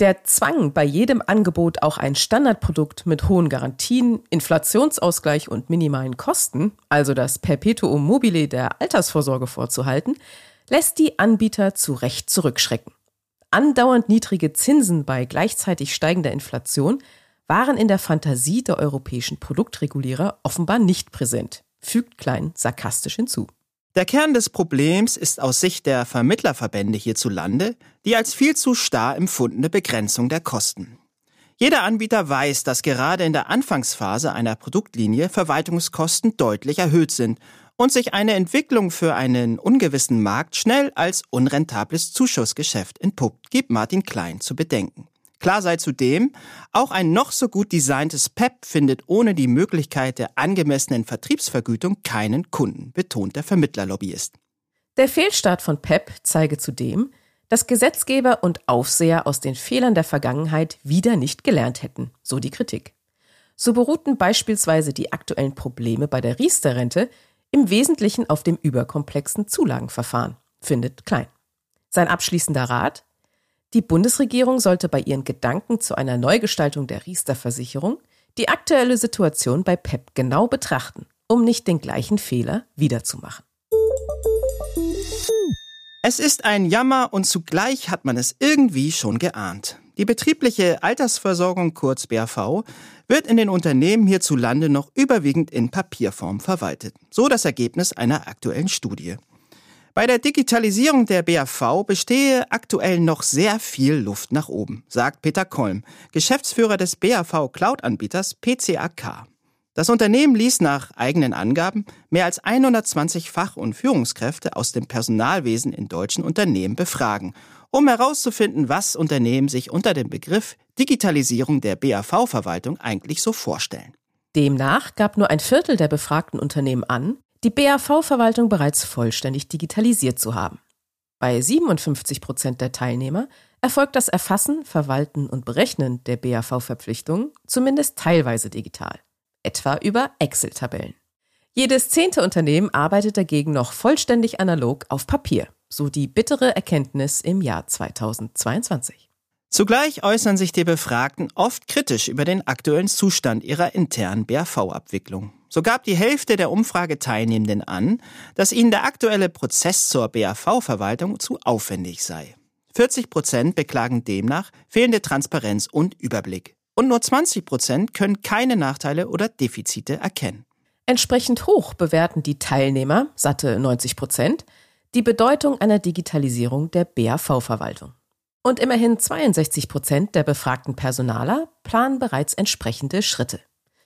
Der Zwang, bei jedem Angebot auch ein Standardprodukt mit hohen Garantien, Inflationsausgleich und minimalen Kosten, also das Perpetuum mobile der Altersvorsorge vorzuhalten, lässt die Anbieter zu Recht zurückschrecken. Andauernd niedrige Zinsen bei gleichzeitig steigender Inflation waren in der Fantasie der europäischen Produktregulierer offenbar nicht präsent fügt Klein sarkastisch hinzu. Der Kern des Problems ist aus Sicht der Vermittlerverbände hierzulande die als viel zu starr empfundene Begrenzung der Kosten. Jeder Anbieter weiß, dass gerade in der Anfangsphase einer Produktlinie Verwaltungskosten deutlich erhöht sind und sich eine Entwicklung für einen ungewissen Markt schnell als unrentables Zuschussgeschäft entpuppt, gibt Martin Klein zu bedenken. Klar sei zudem, auch ein noch so gut designtes PEP findet ohne die Möglichkeit der angemessenen Vertriebsvergütung keinen Kunden, betont der Vermittlerlobbyist. Der Fehlstart von PEP zeige zudem, dass Gesetzgeber und Aufseher aus den Fehlern der Vergangenheit wieder nicht gelernt hätten, so die Kritik. So beruhten beispielsweise die aktuellen Probleme bei der Riester-Rente im Wesentlichen auf dem überkomplexen Zulagenverfahren, findet Klein. Sein abschließender Rat, die Bundesregierung sollte bei ihren Gedanken zu einer Neugestaltung der Riester-Versicherung die aktuelle Situation bei PEP genau betrachten, um nicht den gleichen Fehler wiederzumachen. Es ist ein Jammer und zugleich hat man es irgendwie schon geahnt. Die betriebliche Altersversorgung kurz BAV wird in den Unternehmen hierzulande noch überwiegend in Papierform verwaltet. So das Ergebnis einer aktuellen Studie. Bei der Digitalisierung der BAV bestehe aktuell noch sehr viel Luft nach oben, sagt Peter Kolm, Geschäftsführer des BAV Cloud-Anbieters PCAK. Das Unternehmen ließ nach eigenen Angaben mehr als 120 Fach- und Führungskräfte aus dem Personalwesen in deutschen Unternehmen befragen, um herauszufinden, was Unternehmen sich unter dem Begriff Digitalisierung der BAV-Verwaltung eigentlich so vorstellen. Demnach gab nur ein Viertel der befragten Unternehmen an, die BAV-Verwaltung bereits vollständig digitalisiert zu haben. Bei 57 Prozent der Teilnehmer erfolgt das Erfassen, Verwalten und Berechnen der BAV-Verpflichtungen zumindest teilweise digital, etwa über Excel-Tabellen. Jedes zehnte Unternehmen arbeitet dagegen noch vollständig analog auf Papier, so die bittere Erkenntnis im Jahr 2022. Zugleich äußern sich die Befragten oft kritisch über den aktuellen Zustand ihrer internen BAV-Abwicklung. So gab die Hälfte der Umfrageteilnehmenden an, dass ihnen der aktuelle Prozess zur BAV-Verwaltung zu aufwendig sei. 40 Prozent beklagen demnach fehlende Transparenz und Überblick. Und nur 20 Prozent können keine Nachteile oder Defizite erkennen. Entsprechend hoch bewerten die Teilnehmer, satte 90 Prozent, die Bedeutung einer Digitalisierung der BAV-Verwaltung. Und immerhin 62 Prozent der befragten Personaler planen bereits entsprechende Schritte.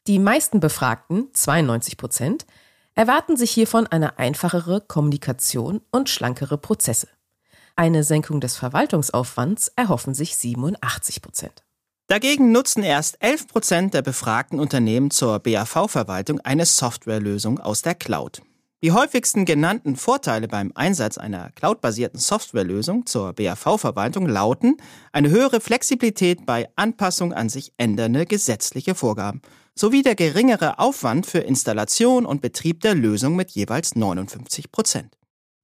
Die meisten Befragten, 92 Prozent, erwarten sich hiervon eine einfachere Kommunikation und schlankere Prozesse. Eine Senkung des Verwaltungsaufwands erhoffen sich 87 Prozent. Dagegen nutzen erst 11 Prozent der befragten Unternehmen zur BAV-Verwaltung eine Softwarelösung aus der Cloud. Die häufigsten genannten Vorteile beim Einsatz einer cloudbasierten Softwarelösung zur BAV-Verwaltung lauten eine höhere Flexibilität bei Anpassung an sich ändernde gesetzliche Vorgaben sowie der geringere Aufwand für Installation und Betrieb der Lösung mit jeweils 59 Prozent.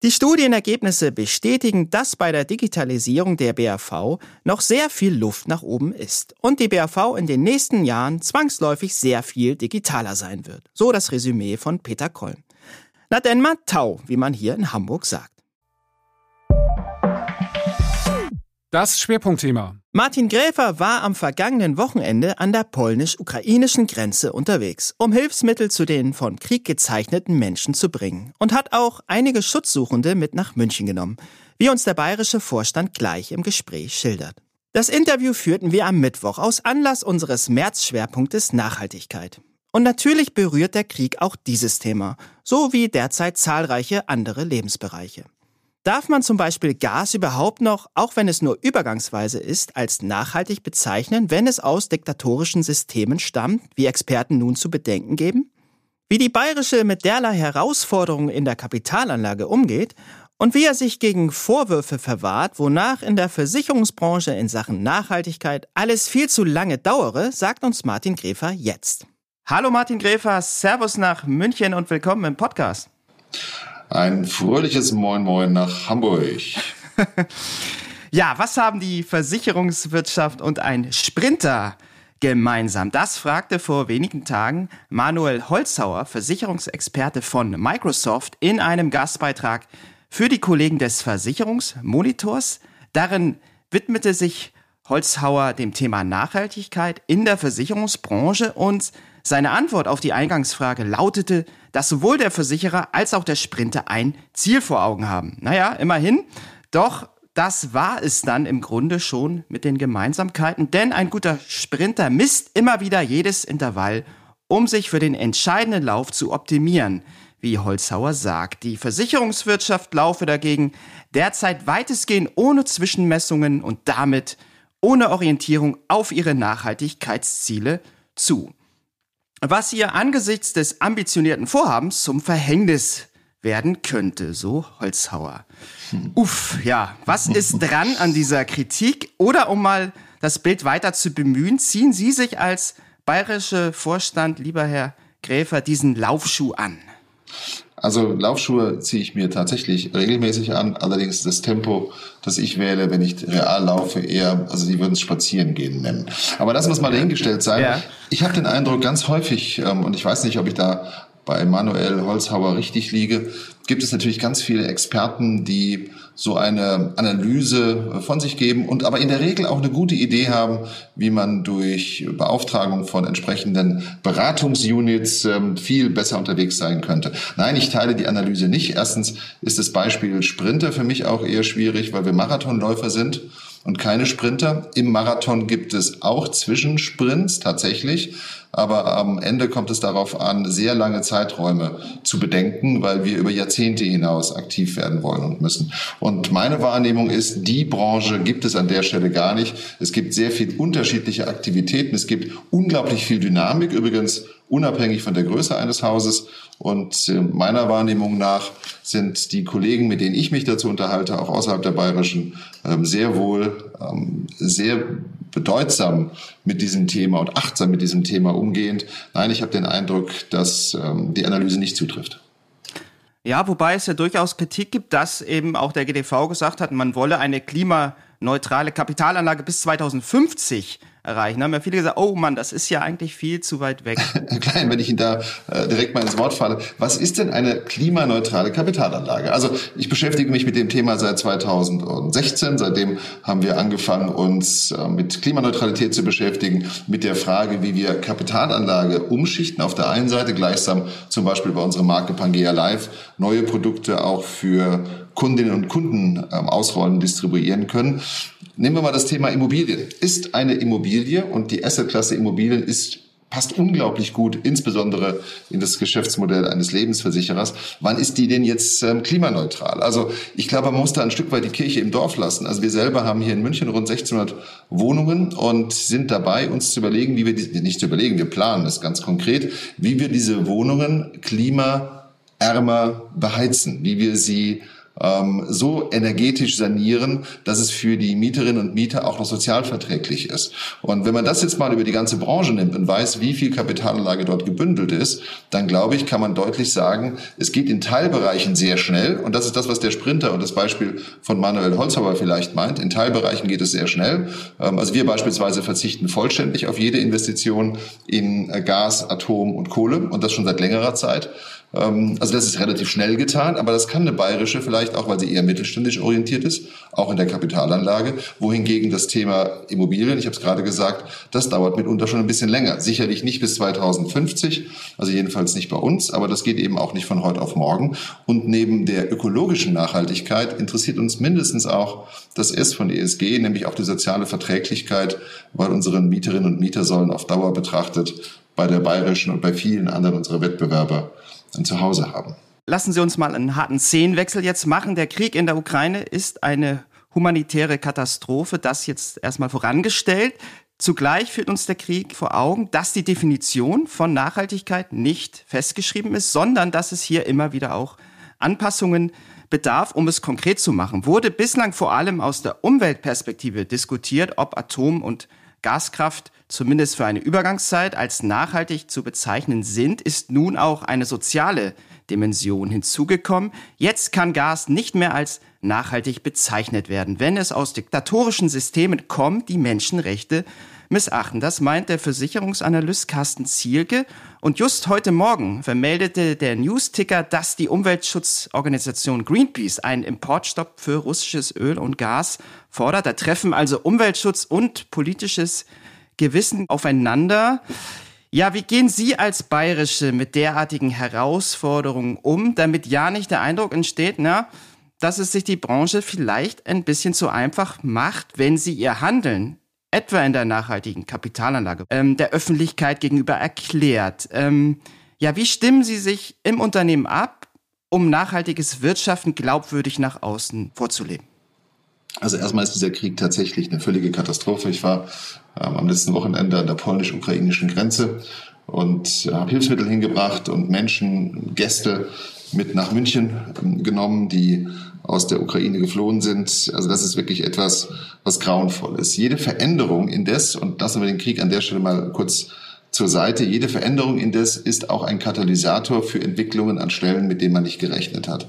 Die Studienergebnisse bestätigen, dass bei der Digitalisierung der BAV noch sehr viel Luft nach oben ist und die BAV in den nächsten Jahren zwangsläufig sehr viel digitaler sein wird. So das Resümee von Peter Kolm. Na denn mal Tau, wie man hier in Hamburg sagt. Das Schwerpunktthema. Martin Gräfer war am vergangenen Wochenende an der polnisch-ukrainischen Grenze unterwegs, um Hilfsmittel zu den von Krieg gezeichneten Menschen zu bringen und hat auch einige Schutzsuchende mit nach München genommen, wie uns der bayerische Vorstand gleich im Gespräch schildert. Das Interview führten wir am Mittwoch aus Anlass unseres Märzschwerpunktes Nachhaltigkeit. Und natürlich berührt der Krieg auch dieses Thema, so wie derzeit zahlreiche andere Lebensbereiche. Darf man zum Beispiel Gas überhaupt noch, auch wenn es nur übergangsweise ist, als nachhaltig bezeichnen, wenn es aus diktatorischen Systemen stammt, wie Experten nun zu bedenken geben? Wie die bayerische mit derlei Herausforderungen in der Kapitalanlage umgeht und wie er sich gegen Vorwürfe verwahrt, wonach in der Versicherungsbranche in Sachen Nachhaltigkeit alles viel zu lange dauere, sagt uns Martin Gräfer jetzt. Hallo Martin Gräfer, Servus nach München und willkommen im Podcast. Ein fröhliches Moin Moin nach Hamburg. ja, was haben die Versicherungswirtschaft und ein Sprinter gemeinsam? Das fragte vor wenigen Tagen Manuel Holzhauer, Versicherungsexperte von Microsoft, in einem Gastbeitrag für die Kollegen des Versicherungsmonitors. Darin widmete sich Holzhauer dem Thema Nachhaltigkeit in der Versicherungsbranche und seine Antwort auf die Eingangsfrage lautete, dass sowohl der Versicherer als auch der Sprinter ein Ziel vor Augen haben. Naja, immerhin. Doch das war es dann im Grunde schon mit den Gemeinsamkeiten, denn ein guter Sprinter misst immer wieder jedes Intervall, um sich für den entscheidenden Lauf zu optimieren, wie Holzhauer sagt. Die Versicherungswirtschaft laufe dagegen derzeit weitestgehend ohne Zwischenmessungen und damit ohne Orientierung auf ihre Nachhaltigkeitsziele zu was ihr angesichts des ambitionierten Vorhabens zum Verhängnis werden könnte, so Holzhauer. Hm. Uff, ja, was ist dran an dieser Kritik? Oder um mal das Bild weiter zu bemühen, ziehen Sie sich als bayerische Vorstand, lieber Herr Gräfer, diesen Laufschuh an? Also Laufschuhe ziehe ich mir tatsächlich regelmäßig an. Allerdings das Tempo, das ich wähle, wenn ich real laufe, eher, also die würden es spazieren gehen nennen. Aber das muss mal dahingestellt sein. Ja. Ich habe den Eindruck ganz häufig, ähm, und ich weiß nicht, ob ich da bei Manuel Holzhauer richtig liege, gibt es natürlich ganz viele Experten, die so eine Analyse von sich geben und aber in der Regel auch eine gute Idee haben, wie man durch Beauftragung von entsprechenden Beratungsunits ähm, viel besser unterwegs sein könnte. Nein, ich teile die Analyse nicht. Erstens ist das Beispiel Sprinter für mich auch eher schwierig, weil wir Marathonläufer sind und keine Sprinter. Im Marathon gibt es auch Zwischensprints tatsächlich, aber am Ende kommt es darauf an, sehr lange Zeiträume zu bedenken, weil wir über Jahrzehnte hinaus aktiv werden wollen und müssen. Und meine Wahrnehmung ist, die Branche gibt es an der Stelle gar nicht. Es gibt sehr viel unterschiedliche Aktivitäten. Es gibt unglaublich viel Dynamik, übrigens unabhängig von der Größe eines Hauses. Und äh, meiner Wahrnehmung nach sind die Kollegen, mit denen ich mich dazu unterhalte, auch außerhalb der Bayerischen, ähm, sehr wohl ähm, sehr bedeutsam mit diesem Thema und achtsam mit diesem Thema umgehend. Nein, ich habe den Eindruck, dass ähm, die Analyse nicht zutrifft. Ja, wobei es ja durchaus Kritik gibt, dass eben auch der GDV gesagt hat, man wolle eine klimaneutrale Kapitalanlage bis 2050 erreichen. Da haben ja viele gesagt, oh Mann, das ist ja eigentlich viel zu weit weg. Klein, wenn ich Ihnen da äh, direkt mal ins Wort falle, was ist denn eine klimaneutrale Kapitalanlage? Also ich beschäftige mich mit dem Thema seit 2016. Seitdem haben wir angefangen, uns äh, mit Klimaneutralität zu beschäftigen, mit der Frage, wie wir Kapitalanlage umschichten. Auf der einen Seite gleichsam zum Beispiel bei unserer Marke Pangea Live neue Produkte auch für Kundinnen und Kunden ähm, ausrollen, distribuieren können. Nehmen wir mal das Thema Immobilien. Ist eine Immobilie und die Assetklasse Immobilien ist passt unglaublich gut, insbesondere in das Geschäftsmodell eines Lebensversicherers. Wann ist die denn jetzt ähm, klimaneutral? Also ich glaube, man muss da ein Stück weit die Kirche im Dorf lassen. Also wir selber haben hier in München rund 1600 Wohnungen und sind dabei, uns zu überlegen, wie wir die, nicht zu überlegen, wir planen das ganz konkret, wie wir diese Wohnungen klimaärmer beheizen, wie wir sie ähm, so energetisch sanieren, dass es für die Mieterinnen und Mieter auch noch sozialverträglich ist. Und wenn man das jetzt mal über die ganze Branche nimmt und weiß, wie viel Kapitalanlage dort gebündelt ist, dann glaube ich, kann man deutlich sagen, es geht in Teilbereichen sehr schnell. Und das ist das, was der Sprinter und das Beispiel von Manuel Holzhauer vielleicht meint. In Teilbereichen geht es sehr schnell. Ähm, also wir beispielsweise verzichten vollständig auf jede Investition in äh, Gas, Atom und Kohle und das schon seit längerer Zeit. Ähm, also das ist relativ schnell getan, aber das kann eine bayerische vielleicht auch, weil sie eher mittelständisch orientiert ist, auch in der Kapitalanlage, wohingegen das Thema Immobilien, ich habe es gerade gesagt, das dauert mitunter schon ein bisschen länger. Sicherlich nicht bis 2050, also jedenfalls nicht bei uns, aber das geht eben auch nicht von heute auf morgen. Und neben der ökologischen Nachhaltigkeit interessiert uns mindestens auch das S von ESG, nämlich auch die soziale Verträglichkeit, weil unsere Mieterinnen und Mieter sollen auf Dauer betrachtet bei der bayerischen und bei vielen anderen unserer Wettbewerber ein Zuhause haben. Lassen Sie uns mal einen harten Szenenwechsel jetzt machen. Der Krieg in der Ukraine ist eine humanitäre Katastrophe, das jetzt erstmal vorangestellt. Zugleich führt uns der Krieg vor Augen, dass die Definition von Nachhaltigkeit nicht festgeschrieben ist, sondern dass es hier immer wieder auch Anpassungen bedarf, um es konkret zu machen. Wurde bislang vor allem aus der Umweltperspektive diskutiert, ob Atom- und Gaskraft zumindest für eine Übergangszeit als nachhaltig zu bezeichnen sind, ist nun auch eine soziale Dimension hinzugekommen. Jetzt kann Gas nicht mehr als nachhaltig bezeichnet werden, wenn es aus diktatorischen Systemen kommt, die Menschenrechte missachten. Das meint der Versicherungsanalyst Carsten Zielke. Und just heute Morgen vermeldete der Newsticker, dass die Umweltschutzorganisation Greenpeace einen Importstopp für russisches Öl und Gas fordert. Da treffen also Umweltschutz und politisches Gewissen aufeinander. Ja, wie gehen Sie als Bayerische mit derartigen Herausforderungen um, damit ja nicht der Eindruck entsteht, na, dass es sich die Branche vielleicht ein bisschen zu einfach macht, wenn sie ihr Handeln etwa in der nachhaltigen Kapitalanlage, ähm, der Öffentlichkeit gegenüber erklärt. Ähm, ja, wie stimmen Sie sich im Unternehmen ab, um nachhaltiges Wirtschaften glaubwürdig nach außen vorzuleben? Also erstmal ist dieser Krieg tatsächlich eine völlige Katastrophe. Ich war ähm, am letzten Wochenende an der polnisch-ukrainischen Grenze und äh, habe Hilfsmittel hingebracht und Menschen, Gäste mit nach München ähm, genommen, die aus der Ukraine geflohen sind. Also das ist wirklich etwas, was grauenvoll ist. Jede Veränderung indes, und lassen wir den Krieg an der Stelle mal kurz zur Seite. Jede Veränderung indes ist auch ein Katalysator für Entwicklungen an Stellen, mit denen man nicht gerechnet hat.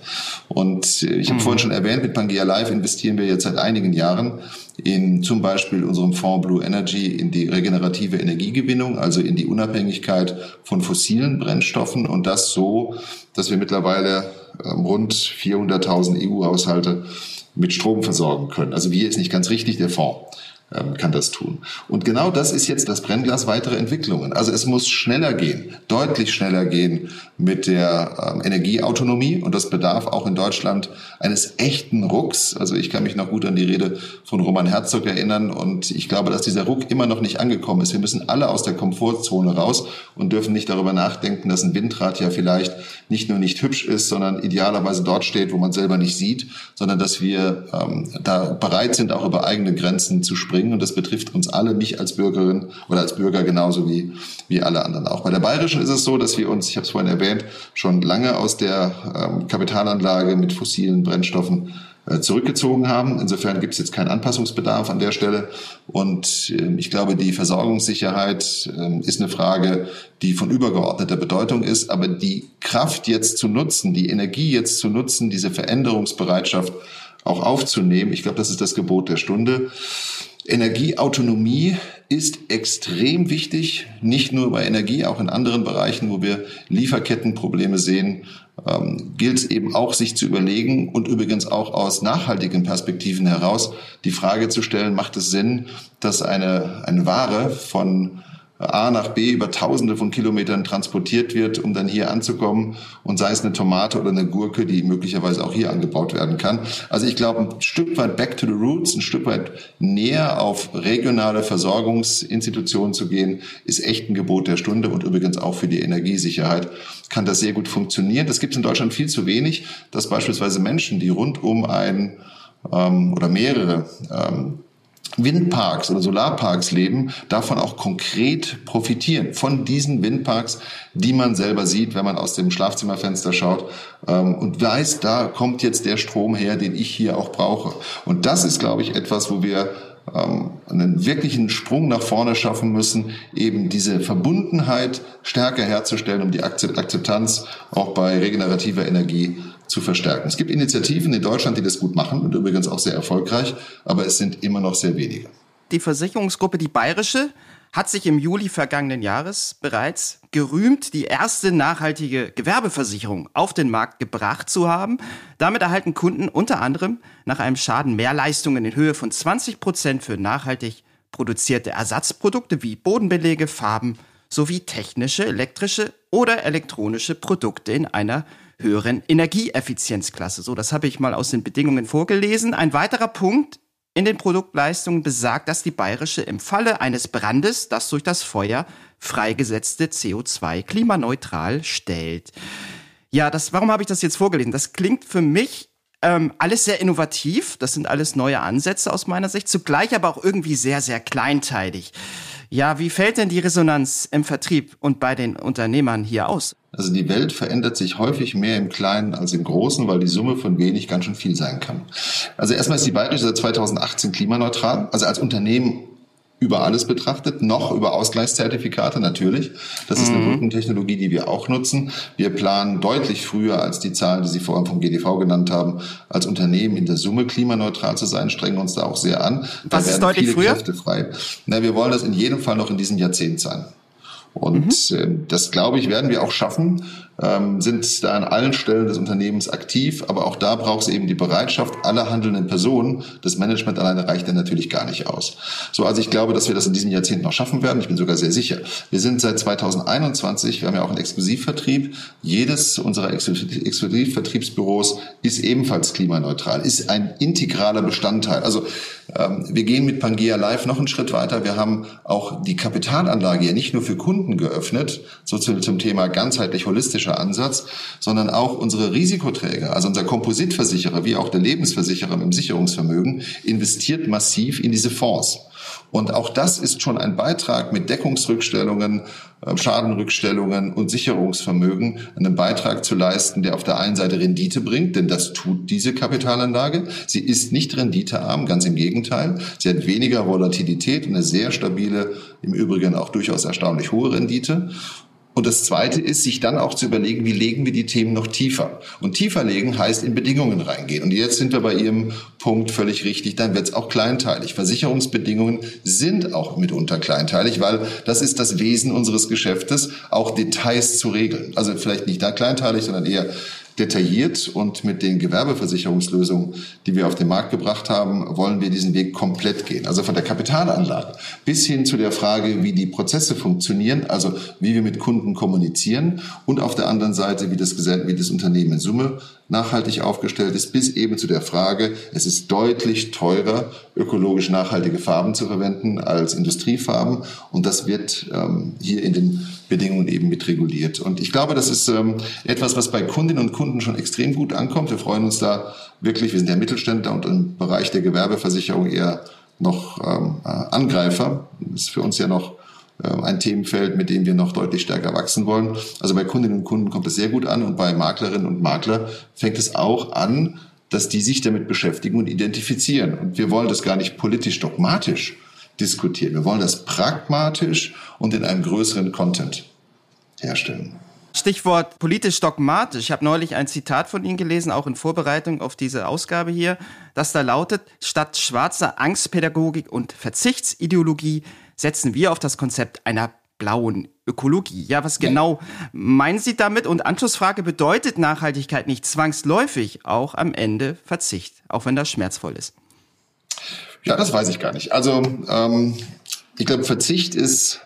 Und äh, ich habe mhm. vorhin schon erwähnt, mit Pangea Live investieren wir jetzt seit einigen Jahren in zum Beispiel unserem Fonds Blue Energy in die regenerative Energiegewinnung, also in die Unabhängigkeit von fossilen Brennstoffen und das so, dass wir mittlerweile ähm, rund 400.000 EU-Haushalte mit Strom versorgen können. Also wir ist nicht ganz richtig, der Fonds. Ähm, kann das tun. Und genau das ist jetzt das Brennglas weitere Entwicklungen. Also es muss schneller gehen, deutlich schneller gehen mit der ähm, Energieautonomie und das bedarf auch in Deutschland eines echten Rucks. Also ich kann mich noch gut an die Rede von Roman Herzog erinnern und ich glaube, dass dieser Ruck immer noch nicht angekommen ist. Wir müssen alle aus der Komfortzone raus und dürfen nicht darüber nachdenken, dass ein Windrad ja vielleicht nicht nur nicht hübsch ist, sondern idealerweise dort steht, wo man selber nicht sieht, sondern dass wir ähm, da bereit sind, auch über eigene Grenzen zu springen bringen. Und das betrifft uns alle, mich als Bürgerin oder als Bürger genauso wie, wie alle anderen auch. Bei der Bayerischen ist es so, dass wir uns, ich habe es vorhin erwähnt, schon lange aus der ähm, Kapitalanlage mit fossilen Brennstoffen äh, zurückgezogen haben. Insofern gibt es jetzt keinen Anpassungsbedarf an der Stelle. Und äh, ich glaube, die Versorgungssicherheit äh, ist eine Frage, die von übergeordneter Bedeutung ist. Aber die Kraft jetzt zu nutzen, die Energie jetzt zu nutzen, diese Veränderungsbereitschaft auch aufzunehmen, ich glaube, das ist das Gebot der Stunde. Energieautonomie ist extrem wichtig, nicht nur bei Energie, auch in anderen Bereichen, wo wir Lieferkettenprobleme sehen, ähm, gilt es eben auch, sich zu überlegen und übrigens auch aus nachhaltigen Perspektiven heraus die Frage zu stellen, macht es Sinn, dass eine, eine Ware von A nach B über Tausende von Kilometern transportiert wird, um dann hier anzukommen und sei es eine Tomate oder eine Gurke, die möglicherweise auch hier angebaut werden kann. Also ich glaube, ein Stück weit back to the roots, ein Stück weit näher auf regionale Versorgungsinstitutionen zu gehen, ist echt ein Gebot der Stunde und übrigens auch für die Energiesicherheit kann das sehr gut funktionieren. Das gibt es in Deutschland viel zu wenig, dass beispielsweise Menschen, die rund um ein ähm, oder mehrere ähm, Windparks oder Solarparks leben, davon auch konkret profitieren. Von diesen Windparks, die man selber sieht, wenn man aus dem Schlafzimmerfenster schaut ähm, und weiß, da kommt jetzt der Strom her, den ich hier auch brauche. Und das ist, glaube ich, etwas, wo wir ähm, einen wirklichen Sprung nach vorne schaffen müssen, eben diese Verbundenheit stärker herzustellen, um die Akzeptanz auch bei regenerativer Energie zu verstärken. Es gibt Initiativen in Deutschland, die das gut machen und übrigens auch sehr erfolgreich, aber es sind immer noch sehr wenige. Die Versicherungsgruppe Die Bayerische hat sich im Juli vergangenen Jahres bereits gerühmt, die erste nachhaltige Gewerbeversicherung auf den Markt gebracht zu haben. Damit erhalten Kunden unter anderem nach einem Schaden Mehrleistungen in Höhe von 20 Prozent für nachhaltig produzierte Ersatzprodukte wie Bodenbelege, Farben sowie technische, elektrische oder elektronische Produkte in einer höheren Energieeffizienzklasse. So, das habe ich mal aus den Bedingungen vorgelesen. Ein weiterer Punkt in den Produktleistungen besagt, dass die bayerische im Falle eines Brandes das durch das Feuer freigesetzte CO2 klimaneutral stellt. Ja, das, warum habe ich das jetzt vorgelesen? Das klingt für mich ähm, alles sehr innovativ. Das sind alles neue Ansätze aus meiner Sicht. Zugleich aber auch irgendwie sehr, sehr kleinteilig. Ja, wie fällt denn die Resonanz im Vertrieb und bei den Unternehmern hier aus? Also die Welt verändert sich häufig mehr im Kleinen als im Großen, weil die Summe von wenig ganz schön viel sein kann. Also erstmal ist die Bayerische seit 2018 klimaneutral. Also als Unternehmen über alles betrachtet, noch über Ausgleichszertifikate natürlich. Das ist eine mhm. Brückentechnologie, die wir auch nutzen. Wir planen deutlich früher als die Zahlen, die Sie vorhin vom GDV genannt haben, als Unternehmen in der Summe klimaneutral zu sein, strengen uns da auch sehr an. Da Was ist deutlich viele früher? Kräfte frei. Na, wir wollen das in jedem Fall noch in diesem Jahrzehnt sein. Und mhm. äh, das, glaube ich, werden wir auch schaffen, ähm, sind da an allen Stellen des Unternehmens aktiv. Aber auch da braucht es eben die Bereitschaft aller handelnden Personen. Das Management alleine reicht dann natürlich gar nicht aus. So, also ich glaube, dass wir das in diesem Jahrzehnt noch schaffen werden. Ich bin sogar sehr sicher. Wir sind seit 2021, wir haben ja auch einen Exklusivvertrieb. Jedes unserer Exklusivvertriebsbüros ist ebenfalls klimaneutral, ist ein integraler Bestandteil. Also ähm, wir gehen mit Pangea Live noch einen Schritt weiter. Wir haben auch die Kapitalanlage ja nicht nur für Kunden geöffnet, so zum, zum Thema ganzheitlich holistischer Ansatz, sondern auch unsere Risikoträger, also unser Kompositversicherer wie auch der Lebensversicherer im Sicherungsvermögen, investiert massiv in diese Fonds. Und auch das ist schon ein Beitrag mit Deckungsrückstellungen, äh, Schadenrückstellungen und Sicherungsvermögen, einen Beitrag zu leisten, der auf der einen Seite Rendite bringt, denn das tut diese Kapitalanlage. Sie ist nicht renditearm, ganz im Gegenteil. Sie hat weniger Volatilität eine sehr stabile, im Übrigen auch durchaus erstaunlich hohe Rendite. Und das Zweite ist, sich dann auch zu überlegen, wie legen wir die Themen noch tiefer. Und tiefer legen heißt in Bedingungen reingehen. Und jetzt sind wir bei Ihrem Punkt völlig richtig, dann wird es auch kleinteilig. Versicherungsbedingungen sind auch mitunter kleinteilig, weil das ist das Wesen unseres Geschäftes, auch Details zu regeln. Also vielleicht nicht da kleinteilig, sondern eher detailliert und mit den Gewerbeversicherungslösungen, die wir auf den Markt gebracht haben, wollen wir diesen Weg komplett gehen. Also von der Kapitalanlage bis hin zu der Frage, wie die Prozesse funktionieren, also wie wir mit Kunden kommunizieren und auf der anderen Seite, wie das, wie das Unternehmen in Summe nachhaltig aufgestellt ist, bis eben zu der Frage, es ist deutlich teurer, ökologisch nachhaltige Farben zu verwenden als Industriefarben und das wird ähm, hier in den Bedingungen eben mit reguliert. Und ich glaube, das ist ähm, etwas, was bei Kundinnen und Kunden schon extrem gut ankommt. Wir freuen uns da wirklich, wir sind ja Mittelständler und im Bereich der Gewerbeversicherung eher noch ähm, äh, Angreifer. Das ist für uns ja noch ein Themenfeld, mit dem wir noch deutlich stärker wachsen wollen. Also bei Kundinnen und Kunden kommt es sehr gut an und bei Maklerinnen und Makler fängt es auch an, dass die sich damit beschäftigen und identifizieren. Und wir wollen das gar nicht politisch dogmatisch diskutieren. Wir wollen das pragmatisch und in einem größeren Content herstellen. Stichwort politisch dogmatisch. Ich habe neulich ein Zitat von Ihnen gelesen, auch in Vorbereitung auf diese Ausgabe hier, das da lautet, statt schwarzer Angstpädagogik und Verzichtsideologie setzen wir auf das Konzept einer blauen Ökologie. Ja, was genau meinen Sie damit? Und Anschlussfrage, bedeutet Nachhaltigkeit nicht zwangsläufig auch am Ende Verzicht, auch wenn das schmerzvoll ist? Ja, das weiß ich gar nicht. Also ähm, ich glaube, Verzicht ist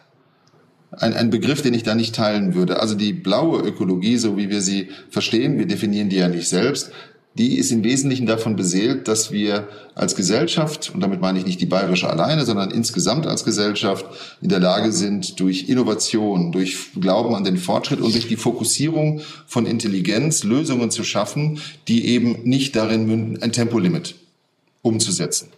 ein, ein Begriff, den ich da nicht teilen würde. Also die blaue Ökologie, so wie wir sie verstehen, wir definieren die ja nicht selbst, die ist im Wesentlichen davon beseelt, dass wir als Gesellschaft, und damit meine ich nicht die bayerische alleine, sondern insgesamt als Gesellschaft in der Lage sind, durch Innovation, durch Glauben an den Fortschritt und durch die Fokussierung von Intelligenz Lösungen zu schaffen, die eben nicht darin münden, ein Tempolimit umzusetzen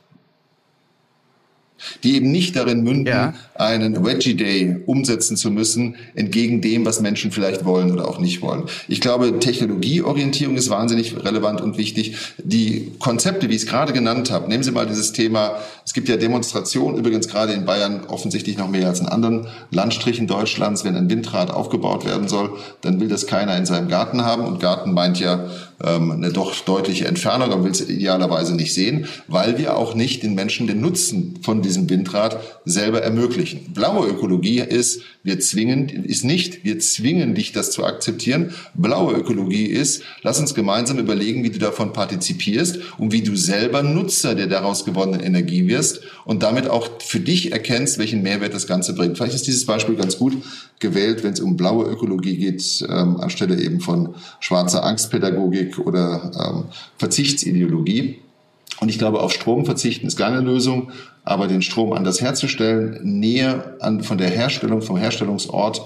die eben nicht darin münden, ja. Einen Veggie Day umsetzen zu müssen, entgegen dem, was Menschen vielleicht wollen oder auch nicht wollen. Ich glaube, Technologieorientierung ist wahnsinnig relevant und wichtig. Die Konzepte, wie ich es gerade genannt habe, nehmen Sie mal dieses Thema, es gibt ja Demonstrationen, übrigens gerade in Bayern offensichtlich noch mehr als in anderen Landstrichen Deutschlands, wenn ein Windrad aufgebaut werden soll, dann will das keiner in seinem Garten haben und Garten meint ja ähm, eine doch deutliche Entfernung, aber will es idealerweise nicht sehen, weil wir auch nicht den Menschen den Nutzen von diesem Windrad selber ermöglichen. Blaue Ökologie ist, wir zwingen, ist nicht, wir zwingen dich, das zu akzeptieren. Blaue Ökologie ist, lass uns gemeinsam überlegen, wie du davon partizipierst und wie du selber Nutzer der daraus gewonnenen Energie wirst und damit auch für dich erkennst, welchen Mehrwert das Ganze bringt. Vielleicht ist dieses Beispiel ganz gut gewählt, wenn es um blaue Ökologie geht, ähm, anstelle eben von schwarzer Angstpädagogik oder ähm, Verzichtsideologie. Und ich glaube, auf Strom verzichten ist keine Lösung, aber den Strom anders herzustellen, näher an, von der Herstellung, vom Herstellungsort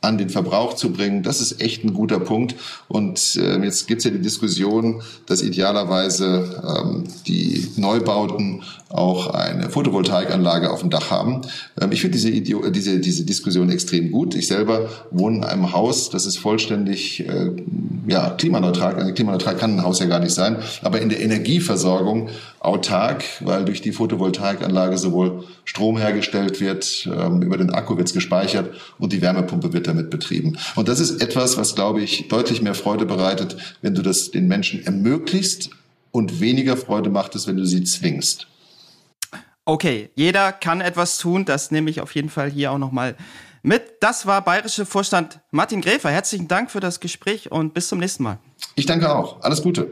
an den Verbrauch zu bringen. Das ist echt ein guter Punkt. Und äh, jetzt gibt es ja die Diskussion, dass idealerweise ähm, die Neubauten auch eine Photovoltaikanlage auf dem Dach haben. Ähm, ich finde diese, diese, diese Diskussion extrem gut. Ich selber wohne in einem Haus, das ist vollständig äh, ja, klimaneutral. Also klimaneutral kann ein Haus ja gar nicht sein, aber in der Energieversorgung autark, weil durch die Photovoltaikanlage sowohl Strom hergestellt wird, ähm, über den Akku wird es gespeichert und die Wärmepumpe wird damit betrieben. Und das ist etwas, was, glaube ich, deutlich mehr Freude bereitet, wenn du das den Menschen ermöglicht und weniger Freude macht es, wenn du sie zwingst. Okay, jeder kann etwas tun, das nehme ich auf jeden Fall hier auch nochmal mit. Das war bayerische Vorstand Martin Gräfer. Herzlichen Dank für das Gespräch und bis zum nächsten Mal. Ich danke auch. Alles Gute.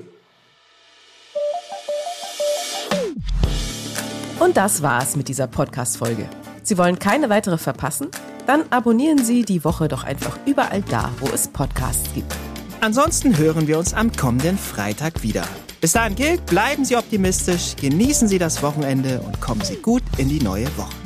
Und das war's mit dieser Podcast-Folge. Sie wollen keine weitere verpassen? Dann abonnieren Sie die Woche doch einfach überall da, wo es Podcasts gibt. Ansonsten hören wir uns am kommenden Freitag wieder. Bis dahin gilt, bleiben Sie optimistisch, genießen Sie das Wochenende und kommen Sie gut in die neue Woche.